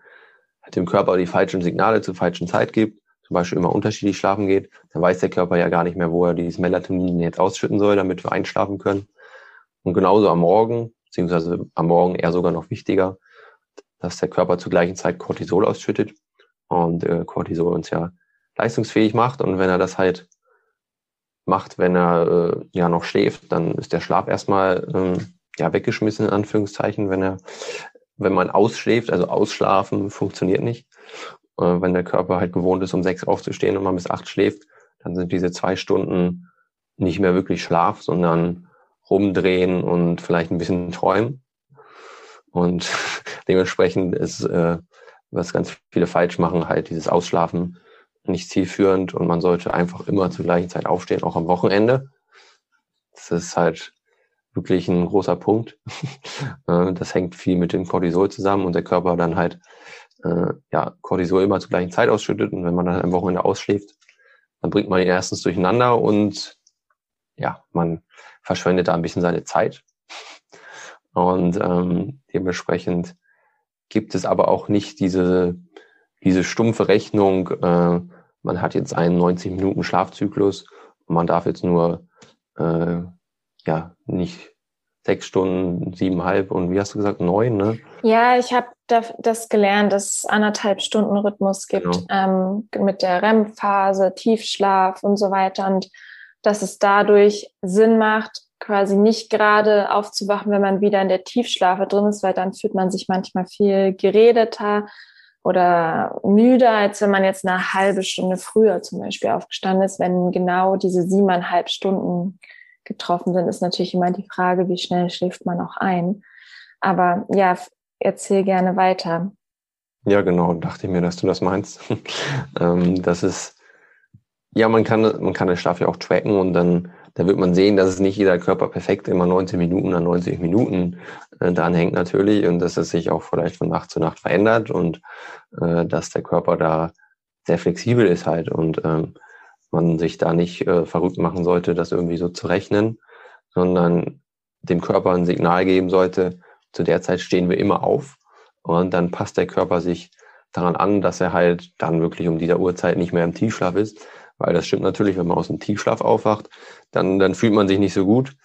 halt dem Körper die falschen Signale zur falschen Zeit gibt, zum Beispiel immer unterschiedlich schlafen geht, dann weiß der Körper ja gar nicht mehr, wo er dieses Melatonin jetzt ausschütten soll, damit wir einschlafen können. Und genauso am Morgen, beziehungsweise am Morgen eher sogar noch wichtiger, dass der Körper zur gleichen Zeit Cortisol ausschüttet und äh, Cortisol uns ja leistungsfähig macht. Und wenn er das halt macht, wenn er äh, ja noch schläft, dann ist der Schlaf erstmal ähm, ja, weggeschmissen, in Anführungszeichen, wenn er, wenn man ausschläft, also ausschlafen funktioniert nicht. Äh, wenn der Körper halt gewohnt ist, um sechs aufzustehen und man bis acht schläft, dann sind diese zwei Stunden nicht mehr wirklich Schlaf, sondern rumdrehen und vielleicht ein bisschen träumen. Und *laughs* dementsprechend ist, äh, was ganz viele falsch machen, halt dieses Ausschlafen nicht zielführend und man sollte einfach immer zur gleichen Zeit aufstehen, auch am Wochenende. Das ist halt wirklich ein großer Punkt. *laughs* Äh, das hängt viel mit dem Cortisol zusammen und der Körper dann halt äh, ja, Cortisol immer zur gleichen Zeit ausschüttet und wenn man dann am Wochenende ausschläft, dann bringt man ihn erstens durcheinander und ja, man verschwendet da ein bisschen seine Zeit. Und ähm, dementsprechend gibt es aber auch nicht diese, diese stumpfe Rechnung, äh, man hat jetzt einen 90 Minuten Schlafzyklus und man darf jetzt nur äh, ja, nicht sechs Stunden, siebeneinhalb und wie hast du gesagt, neun, ne? Ja, ich habe das gelernt, dass es anderthalb Stunden Rhythmus gibt genau. ähm, mit der REM-Phase, Tiefschlaf und so weiter und dass es dadurch Sinn macht, quasi nicht gerade aufzuwachen, wenn man wieder in der Tiefschlafe drin ist, weil dann fühlt man sich manchmal viel geredeter oder müder, als wenn man jetzt eine halbe Stunde früher zum Beispiel aufgestanden ist, wenn genau diese siebeneinhalb Stunden getroffen sind, ist natürlich immer die Frage, wie schnell schläft man auch ein. Aber ja, erzähl gerne weiter. Ja, genau, dachte ich mir, dass du das meinst. *laughs* ähm, das ist, ja, man kann, man kann den Schlaf ja auch tracken und dann, da wird man sehen, dass es nicht jeder Körper perfekt immer 19 Minuten an 90 Minuten äh, dran hängt natürlich und dass es sich auch vielleicht von Nacht zu Nacht verändert und äh, dass der Körper da sehr flexibel ist halt und ähm, man sich da nicht äh, verrückt machen sollte, das irgendwie so zu rechnen, sondern dem Körper ein Signal geben sollte, zu der Zeit stehen wir immer auf und dann passt der Körper sich daran an, dass er halt dann wirklich um dieser Uhrzeit nicht mehr im Tiefschlaf ist, weil das stimmt natürlich, wenn man aus dem Tiefschlaf aufwacht, dann, dann fühlt man sich nicht so gut,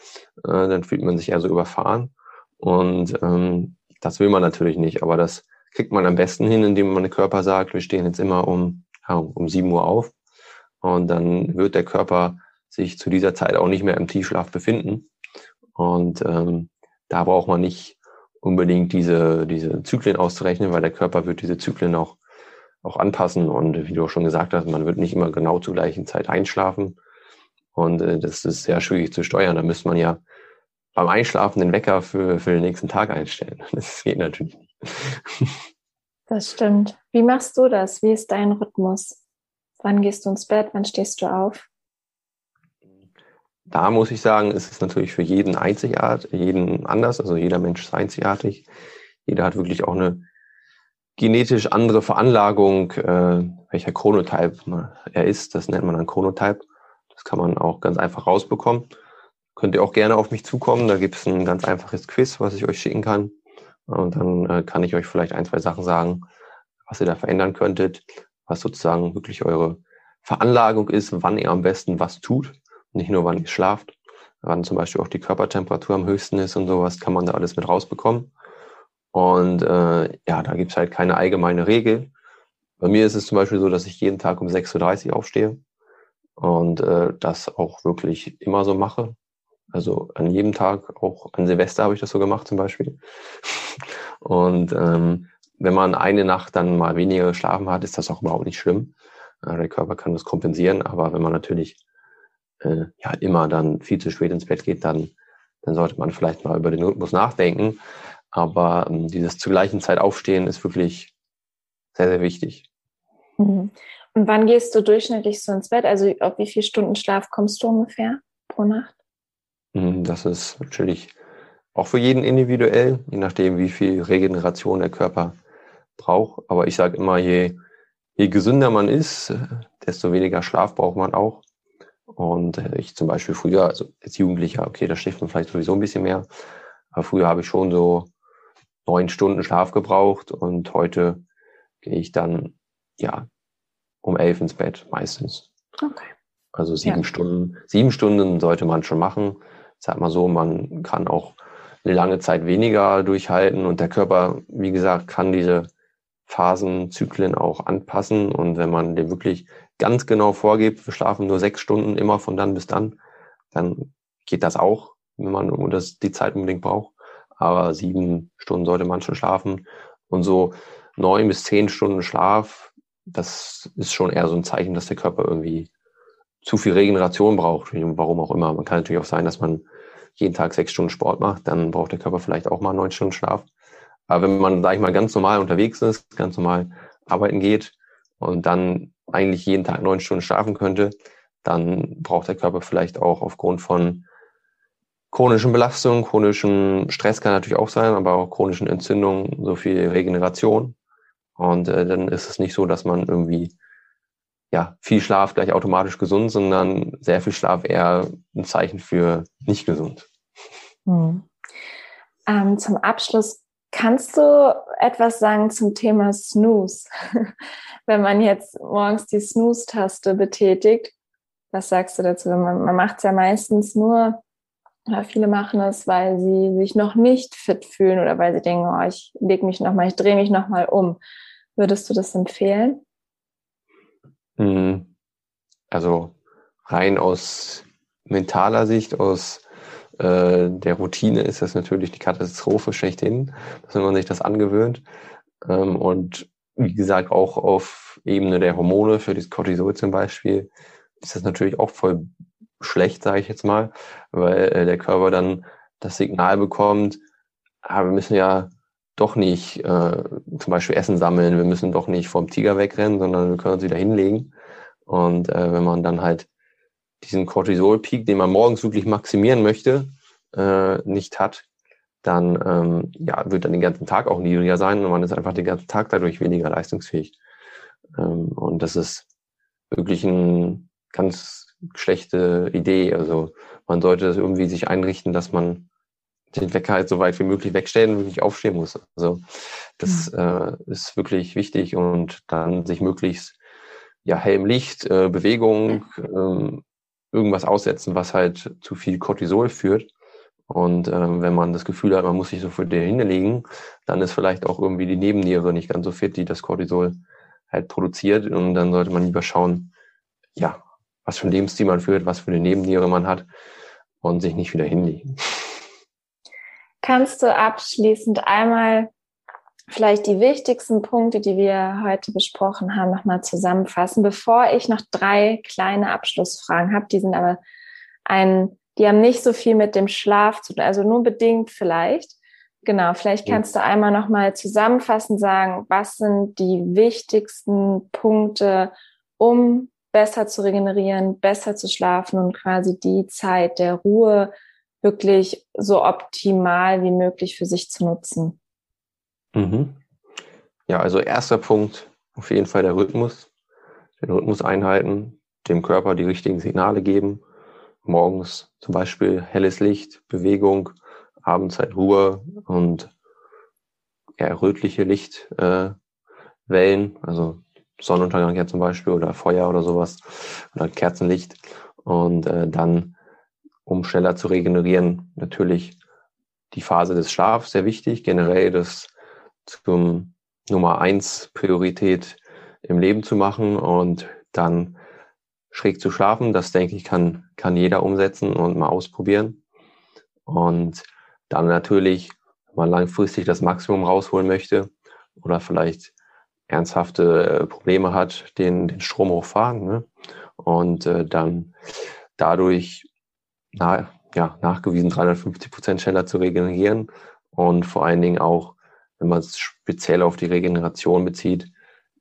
äh, dann fühlt man sich eher so überfahren Und ähm, das will man natürlich nicht, aber das kriegt man am besten hin, indem man dem Körper sagt, wir stehen jetzt immer um, ja, um 7 Uhr auf und dann wird der Körper sich zu dieser Zeit auch nicht mehr im Tiefschlaf befinden. Und ähm, da braucht man nicht unbedingt diese, diese Zyklen auszurechnen, weil der Körper wird diese Zyklen auch, auch anpassen. Und wie du auch schon gesagt hast, man wird nicht immer genau zur gleichen Zeit einschlafen. Und äh, das ist sehr schwierig zu steuern. Da müsste man ja beim Einschlafen den Wecker für, für den nächsten Tag einstellen. *laughs* Das geht natürlich nicht. Das stimmt. Wie machst du das? Wie ist dein Rhythmus? Wann gehst du ins Bett? Wann stehst du auf? Da muss ich sagen, ist es natürlich für jeden einzigartig, jeden anders. Also jeder Mensch ist einzigartig. Jeder hat wirklich auch eine genetisch andere Veranlagung, äh, welcher Chronotype er ist. Das nennt man dann Chronotype. Das kann man auch ganz einfach rausbekommen. Könnt ihr auch gerne auf mich zukommen. Da gibt es ein ganz einfaches Quiz, was ich euch schicken kann. Und dann äh, kann ich euch vielleicht ein, zwei Sachen sagen, was ihr da verändern könntet, was sozusagen wirklich eure Veranlagung ist, wann ihr am besten was tut. Nicht nur, wann ihr schlaft, wann zum Beispiel auch die Körpertemperatur am höchsten ist und sowas, kann man da alles mit rausbekommen. Und äh, ja, da gibt's halt keine allgemeine Regel. Bei mir ist es zum Beispiel so, dass ich jeden Tag um 6.30 Uhr aufstehe und äh, das auch wirklich immer so mache. Also an jedem Tag, auch an Silvester habe ich das so gemacht zum Beispiel. *laughs* Und ähm, wenn man eine Nacht dann mal weniger geschlafen hat, ist das auch überhaupt nicht schlimm. Äh, der Körper kann das kompensieren, aber wenn man natürlich äh, ja immer dann viel zu spät ins Bett geht, dann, dann sollte man vielleicht mal über den Rhythmus nachdenken. Aber ähm, dieses zur gleichen Zeit aufstehen ist wirklich sehr, sehr wichtig. Mhm. Und wann gehst du durchschnittlich so ins Bett? Also auf wie viele Stunden Schlaf kommst du ungefähr pro Nacht? Mhm, das ist natürlich auch für jeden individuell, je nachdem, wie viel Regeneration der Körper braucht. Aber ich sage immer, je, je gesünder man ist, desto weniger Schlaf braucht man auch. Und ich zum Beispiel früher, also als Jugendlicher, okay, da schläft man vielleicht sowieso ein bisschen mehr. Aber früher habe ich schon so neun Stunden Schlaf gebraucht und heute gehe ich dann, ja, um elf ins Bett meistens. Okay. Also sieben ja. Stunden. Sieben Stunden sollte man schon machen sag mal so, man kann auch eine lange Zeit weniger durchhalten und der Körper, wie gesagt, kann diese Phasenzyklen auch anpassen und wenn man dem wirklich ganz genau vorgibt, wir schlafen nur sechs Stunden immer von dann bis dann, dann geht das auch, wenn man das, die Zeit unbedingt braucht. Aber sieben Stunden sollte man schon schlafen und so neun bis zehn Stunden Schlaf, das ist schon eher so ein Zeichen, dass der Körper irgendwie zu viel Regeneration braucht, warum auch immer. Man kann natürlich auch sein, dass man jeden Tag sechs Stunden Sport macht, dann braucht der Körper vielleicht auch mal neun Stunden Schlaf. Aber wenn man, sag ich mal, ganz normal unterwegs ist, ganz normal arbeiten geht und dann eigentlich jeden Tag neun Stunden schlafen könnte, dann braucht der Körper vielleicht auch aufgrund von chronischen Belastungen, chronischem Stress kann natürlich auch sein, aber auch chronischen Entzündungen so viel Regeneration. Und äh, dann ist es nicht so, dass man irgendwie ja, viel Schlaf gleich automatisch gesund, sondern sehr viel Schlaf eher ein Zeichen für nicht gesund. Hm. Ähm, zum Abschluss kannst du etwas sagen zum Thema Snooze? *laughs* Wenn man jetzt morgens die Snooze-Taste betätigt, was sagst du dazu? Man, man macht es ja meistens nur, ja, viele machen es, weil sie sich noch nicht fit fühlen oder weil sie denken, oh, ich lege mich nochmal, ich drehe mich nochmal um. Würdest du das empfehlen? Mhm. Also rein aus mentaler Sicht, aus äh, der Routine ist das natürlich die Katastrophe schlechthin, dass man sich das angewöhnt. Ähm, und wie gesagt, auch auf Ebene der Hormone, für das Cortisol zum Beispiel, ist das natürlich auch voll schlecht, sage ich jetzt mal, weil äh, der Körper dann das Signal bekommt, ah, wir müssen ja doch nicht äh, zum Beispiel Essen sammeln, wir müssen doch nicht vom Tiger wegrennen, sondern wir können uns wieder hinlegen. Und äh, wenn man dann halt diesen Cortisol-Peak, den man morgens wirklich maximieren möchte, äh, nicht hat, dann ähm, ja, wird dann den ganzen Tag auch niedriger sein und man ist einfach den ganzen Tag dadurch weniger leistungsfähig. Ähm, und das ist wirklich eine ganz schlechte Idee. Also man sollte das irgendwie sich einrichten, dass man den Wecker halt so weit wie möglich wegstellen und wirklich aufstehen muss. Also das äh, ist wirklich wichtig und dann sich möglichst ja hellem Licht, äh, Bewegung, äh, irgendwas aussetzen, was halt zu viel Cortisol führt. Und ähm, wenn man das Gefühl hat, man muss sich so für den hinlegen, dann ist vielleicht auch irgendwie die Nebenniere nicht ganz so fit, die das Cortisol halt produziert. Und dann sollte man lieber schauen, ja, was für ein Lebensstil man führt, was für eine Nebenniere man hat und sich nicht wieder hinlegen. Kannst du abschließend einmal vielleicht die wichtigsten Punkte, die wir heute besprochen haben, nochmal zusammenfassen, bevor ich noch drei kleine Abschlussfragen habe. Die sind aber ein die haben nicht so viel mit dem Schlaf zu tun, also nur bedingt vielleicht. Genau, vielleicht kannst du einmal nochmal zusammenfassend sagen, was sind die wichtigsten Punkte, um besser zu regenerieren, besser zu schlafen und quasi die Zeit der Ruhe wirklich so optimal wie möglich für sich zu nutzen. Mhm. Ja, also erster Punkt, auf jeden Fall der Rhythmus. Den Rhythmus einhalten, dem Körper die richtigen Signale geben morgens zum Beispiel helles Licht, Bewegung, abends halt Ruhe und eher rötliche Lichtwellen, äh, also Sonnenuntergang ja zum Beispiel oder Feuer oder sowas oder Kerzenlicht und äh, dann, um schneller zu regenerieren, natürlich die Phase des Schlafs sehr wichtig, generell das zum Nummer eins Priorität im Leben zu machen und dann schräg zu schlafen. Das denke ich, kann, kann jeder umsetzen und mal ausprobieren. Und dann natürlich, wenn man langfristig das Maximum rausholen möchte oder vielleicht ernsthafte äh, Probleme hat, den, den Strom hochfahren ne? und äh, dann dadurch na, ja, nachgewiesen 350 Prozent schneller zu regenerieren und vor allen Dingen auch, wenn man es speziell auf die Regeneration bezieht,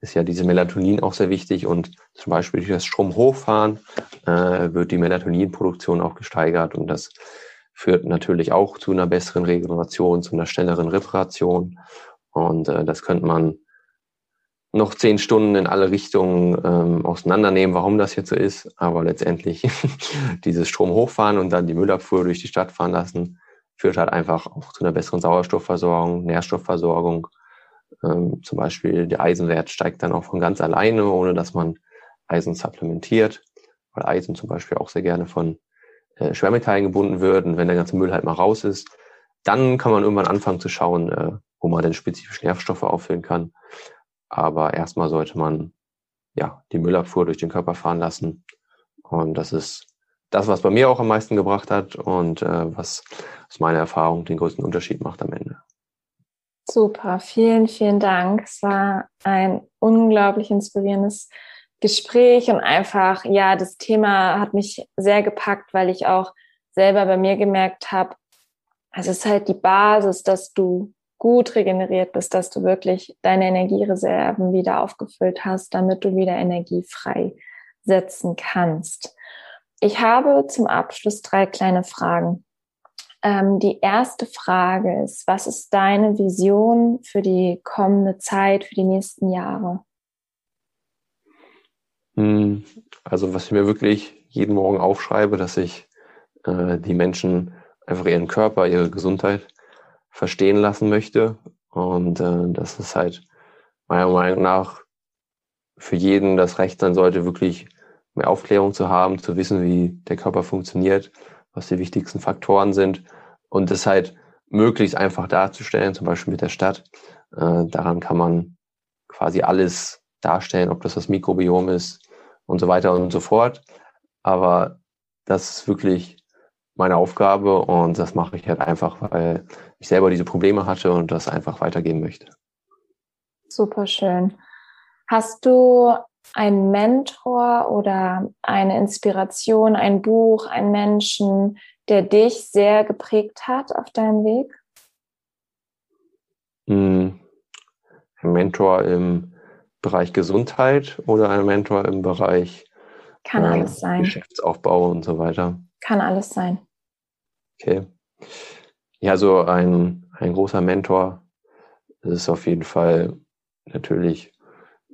ist ja diese Melatonin auch sehr wichtig und zum Beispiel durch das Stromhochfahren äh, wird die Melatoninproduktion auch gesteigert und das führt natürlich auch zu einer besseren Regeneration, zu einer schnelleren Reparation und äh, das könnte man noch zehn Stunden in alle Richtungen ähm, auseinandernehmen, warum das jetzt so ist, aber letztendlich *laughs* dieses Stromhochfahren und dann die Müllabfuhr durch die Stadt fahren lassen, führt halt einfach auch zu einer besseren Sauerstoffversorgung, Nährstoffversorgung ähm, zum Beispiel der Eisenwert steigt dann auch von ganz alleine, ohne dass man Eisen supplementiert, weil Eisen zum Beispiel auch sehr gerne von äh, Schwermetallen gebunden wird. Und wenn der ganze Müll halt mal raus ist, dann kann man irgendwann anfangen zu schauen, äh, wo man denn spezifisch Nährstoffe auffüllen kann. Aber erstmal sollte man ja die Müllabfuhr durch den Körper fahren lassen. Und das ist das, was bei mir auch am meisten gebracht hat und äh, was aus meiner Erfahrung den größten Unterschied macht am Ende. Super, vielen, vielen Dank. Es war ein unglaublich inspirierendes Gespräch und einfach, ja, das Thema hat mich sehr gepackt, weil ich auch selber bei mir gemerkt habe, es ist halt die Basis, dass du gut regeneriert bist, dass du wirklich deine Energiereserven wieder aufgefüllt hast, damit du wieder Energie frei setzen kannst. Ich habe zum Abschluss drei kleine Fragen. Ähm, die erste Frage ist, was ist deine Vision für die kommende Zeit, für die nächsten Jahre? Hm, also was ich mir wirklich jeden Morgen aufschreibe, dass ich äh, die Menschen einfach ihren Körper, ihre Gesundheit verstehen lassen möchte. Und äh, dass es halt meiner Meinung nach für jeden das Recht sein sollte, wirklich mehr Aufklärung zu haben, zu wissen, wie der Körper funktioniert was die wichtigsten Faktoren sind und das halt möglichst einfach darzustellen, zum Beispiel mit der Stadt. Äh, daran kann man quasi alles darstellen, ob das das Mikrobiom ist und so weiter und so fort. Aber das ist wirklich meine Aufgabe und das mache ich halt einfach, weil ich selber diese Probleme hatte und das einfach weitergeben möchte. Super schön. Hast du ein Mentor oder eine Inspiration, ein Buch, ein Menschen, der dich sehr geprägt hat auf deinem Weg? Hm. Ein Mentor im Bereich Gesundheit oder ein Mentor im Bereich Kann äh, alles sein. Geschäftsaufbau und so weiter? Kann alles sein. Okay. Ja, so ein, ein großer Mentor ist auf jeden Fall natürlich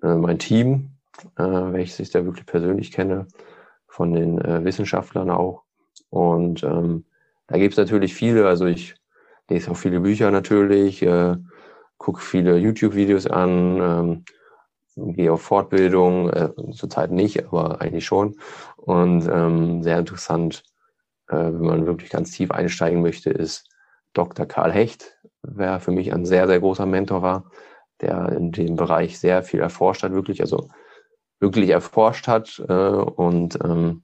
äh, mein Team, äh, welches ich da wirklich persönlich kenne, von den äh, Wissenschaftlern auch. Und ähm, da gibt es natürlich viele, also ich lese auch viele Bücher natürlich, äh, gucke viele YouTube-Videos an, ähm, gehe auf Fortbildung, äh, zurzeit nicht, aber eigentlich schon. Und ähm, sehr interessant äh, wenn man wirklich ganz tief einsteigen möchte, ist Dr. Karl Hecht, wer für mich ein sehr, sehr großer Mentor war, der in dem Bereich sehr viel erforscht hat, wirklich, also wirklich erforscht hat äh, und ähm,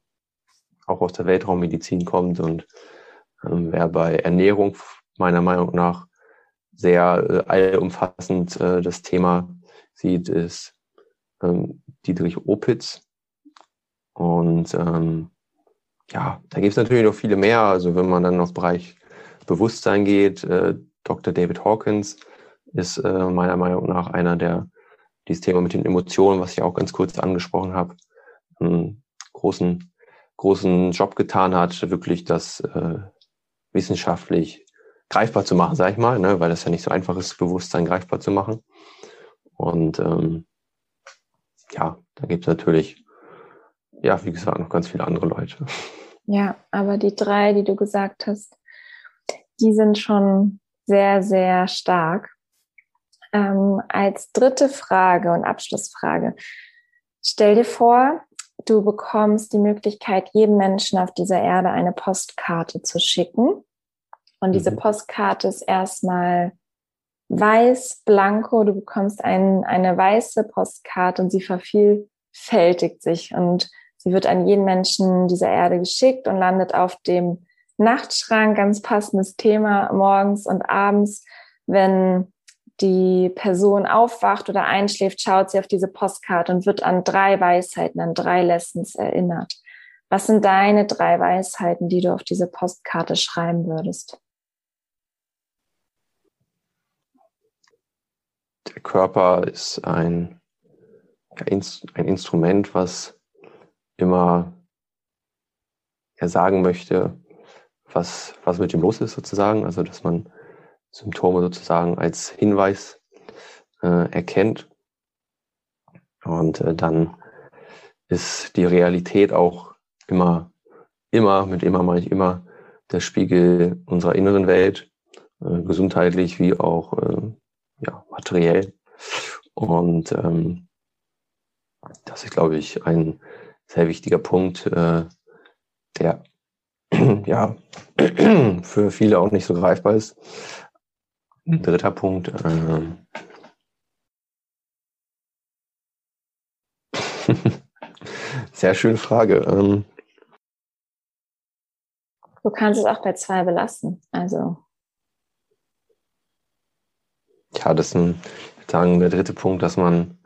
auch aus der Weltraummedizin kommt und ähm, wer bei Ernährung meiner Meinung nach sehr äh, allumfassend äh, das Thema sieht, ist ähm, Dietrich Opitz. Und ähm, ja, da gibt es natürlich noch viele mehr. Also wenn man dann auf Bereich Bewusstsein geht, äh, Dr. David Hawkins ist äh, meiner Meinung nach einer, der dieses Thema mit den Emotionen, was ich auch ganz kurz angesprochen habe, einen großen, großen Job getan hat, wirklich das äh, wissenschaftlich greifbar zu machen, sag ich mal, ne, weil das ja nicht so einfach ist, Bewusstsein greifbar zu machen. Und ähm, ja, da gibt es natürlich, ja, wie gesagt, noch ganz viele andere Leute. Ja, aber die drei, die du gesagt hast, die sind schon sehr, sehr stark. Ähm, als dritte Frage und Abschlussfrage, stell dir vor, du bekommst die Möglichkeit, jedem Menschen auf dieser Erde eine Postkarte zu schicken. Und diese mhm. Postkarte ist erstmal weiß, blanko. Du bekommst ein, eine weiße Postkarte und sie vervielfältigt sich und sie wird an jeden Menschen dieser Erde geschickt und landet auf dem Nachtschrank. Ganz passendes Thema morgens und abends, wenn die Person aufwacht oder einschläft, schaut sie auf diese Postkarte und wird an drei Weisheiten, an drei Lessons erinnert. Was sind deine drei Weisheiten, die du auf diese Postkarte schreiben würdest? der Körper ist ein, ein Instrument, was immer er sagen möchte, was, was mit ihm los ist sozusagen. Also dass man Symptome sozusagen als Hinweis äh, erkennt. Und äh, dann ist die Realität auch immer, immer, mit immer meine ich immer, der Spiegel unserer inneren Welt, äh, gesundheitlich wie auch äh, ja, materiell. Und ähm, das ist, glaube ich, ein sehr wichtiger Punkt, äh, der *clears throat* ja *clears throat* für viele auch nicht so greifbar ist. Ein dritter Punkt. Äh, *laughs* sehr schöne Frage. Ähm, du kannst es auch bei zwei belassen. Also ja, das ist ein, ich sagen, der dritte Punkt, dass man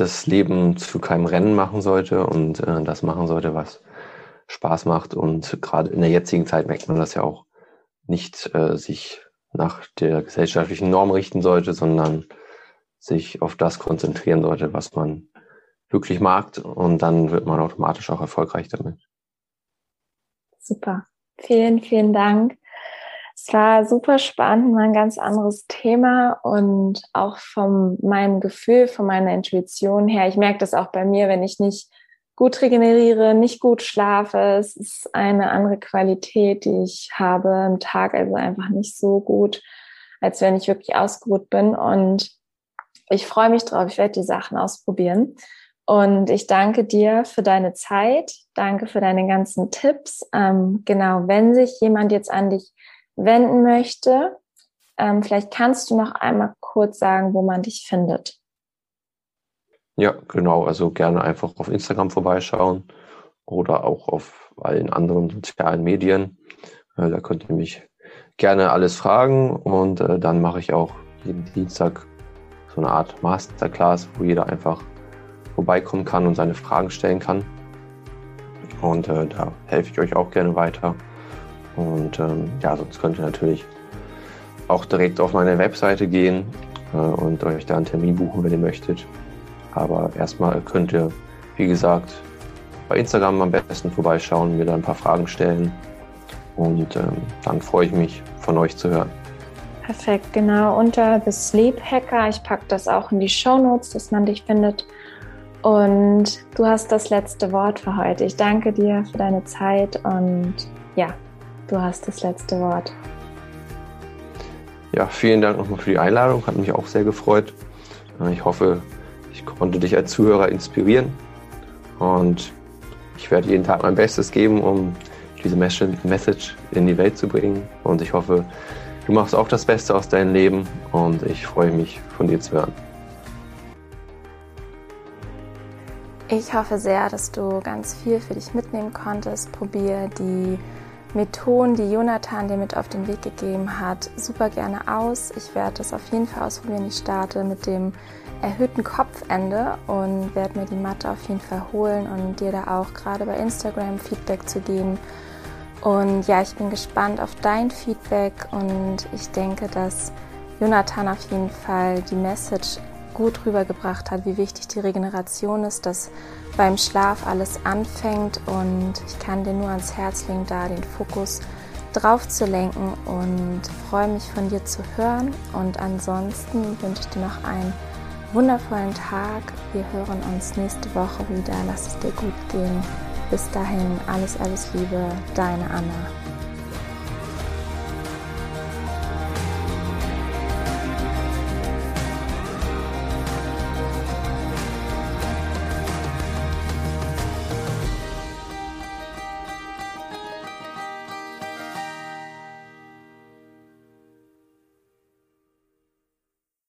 das Leben zu keinem Rennen machen sollte und äh, das machen sollte, was Spaß macht. Und gerade in der jetzigen Zeit merkt man das ja auch, nicht äh, sich nach der gesellschaftlichen Norm richten sollte, sondern sich auf das konzentrieren sollte, was man wirklich mag. Und dann wird man automatisch auch erfolgreich damit. Super. Vielen, vielen Dank. War super spannend, mal ein ganz anderes Thema und auch von meinem Gefühl, von meiner Intuition her. Ich merke das auch bei mir, wenn ich nicht gut regeneriere, nicht gut schlafe. Es ist eine andere Qualität, die ich habe im Tag, also einfach nicht so gut, als wenn ich wirklich ausgeruht bin. Und ich freue mich drauf. Ich werde die Sachen ausprobieren. Und ich danke dir für deine Zeit. Danke für deine ganzen Tipps. Ähm, genau, wenn sich jemand jetzt an dich wenden möchte, ähm, vielleicht kannst du noch einmal kurz sagen, wo man dich findet. Ja, genau. Also gerne einfach auf Instagram vorbeischauen oder auch auf allen anderen sozialen Medien. Äh, da könnt ihr mich gerne alles fragen und äh, dann mache ich auch jeden Dienstag so eine Art Masterclass, wo jeder einfach vorbeikommen kann und seine Fragen stellen kann. Und äh, da helfe ich euch auch gerne weiter. Und ähm, ja, sonst könnt ihr natürlich auch direkt auf meine Webseite gehen äh, und euch da einen Termin buchen, wenn ihr möchtet. Aber erstmal könnt ihr, wie gesagt, bei Instagram am besten vorbeischauen, mir da ein paar Fragen stellen. Und ähm, dann freue ich mich, von euch zu hören. Perfekt, genau. Unter The Sleep Hacker. Ich packe das auch in die Show Notes, dass man dich findet. Und du hast das letzte Wort für heute. Ich danke dir für deine Zeit und ja, Du hast das letzte Wort. Ja, vielen Dank nochmal für die Einladung. Hat mich auch sehr gefreut. Äh, ich hoffe, ich konnte dich als Zuhörer inspirieren. Und ich werde jeden Tag mein Bestes geben, um diese Message in die Welt zu bringen. Und ich hoffe, du machst auch das Beste aus deinem Leben und ich freue mich, von dir zu hören. Ich hoffe sehr, dass du ganz viel für dich mitnehmen konntest. Probier die Methoden, die Jonathan dir mit auf den Weg gegeben hat, super gerne aus. Ich werde das auf jeden Fall ausprobieren. Ich starte mit dem erhöhten Kopfende und werde mir die Matte auf jeden Fall holen und dir da auch gerade bei Instagram Feedback zu geben. Und ja, ich bin gespannt auf dein Feedback und ich denke, dass Jonathan auf jeden Fall die Message gut rübergebracht hat, wie wichtig die Regeneration ist, dass beim Schlaf alles anfängt und ich kann dir nur ans Herz legen, da den Fokus drauf zu lenken und freue mich von dir zu hören und ansonsten wünsche ich dir noch einen wundervollen Tag. Wir hören uns nächste Woche wieder. Lass es dir gut gehen. Bis dahin, alles, alles Liebe, deine Anna.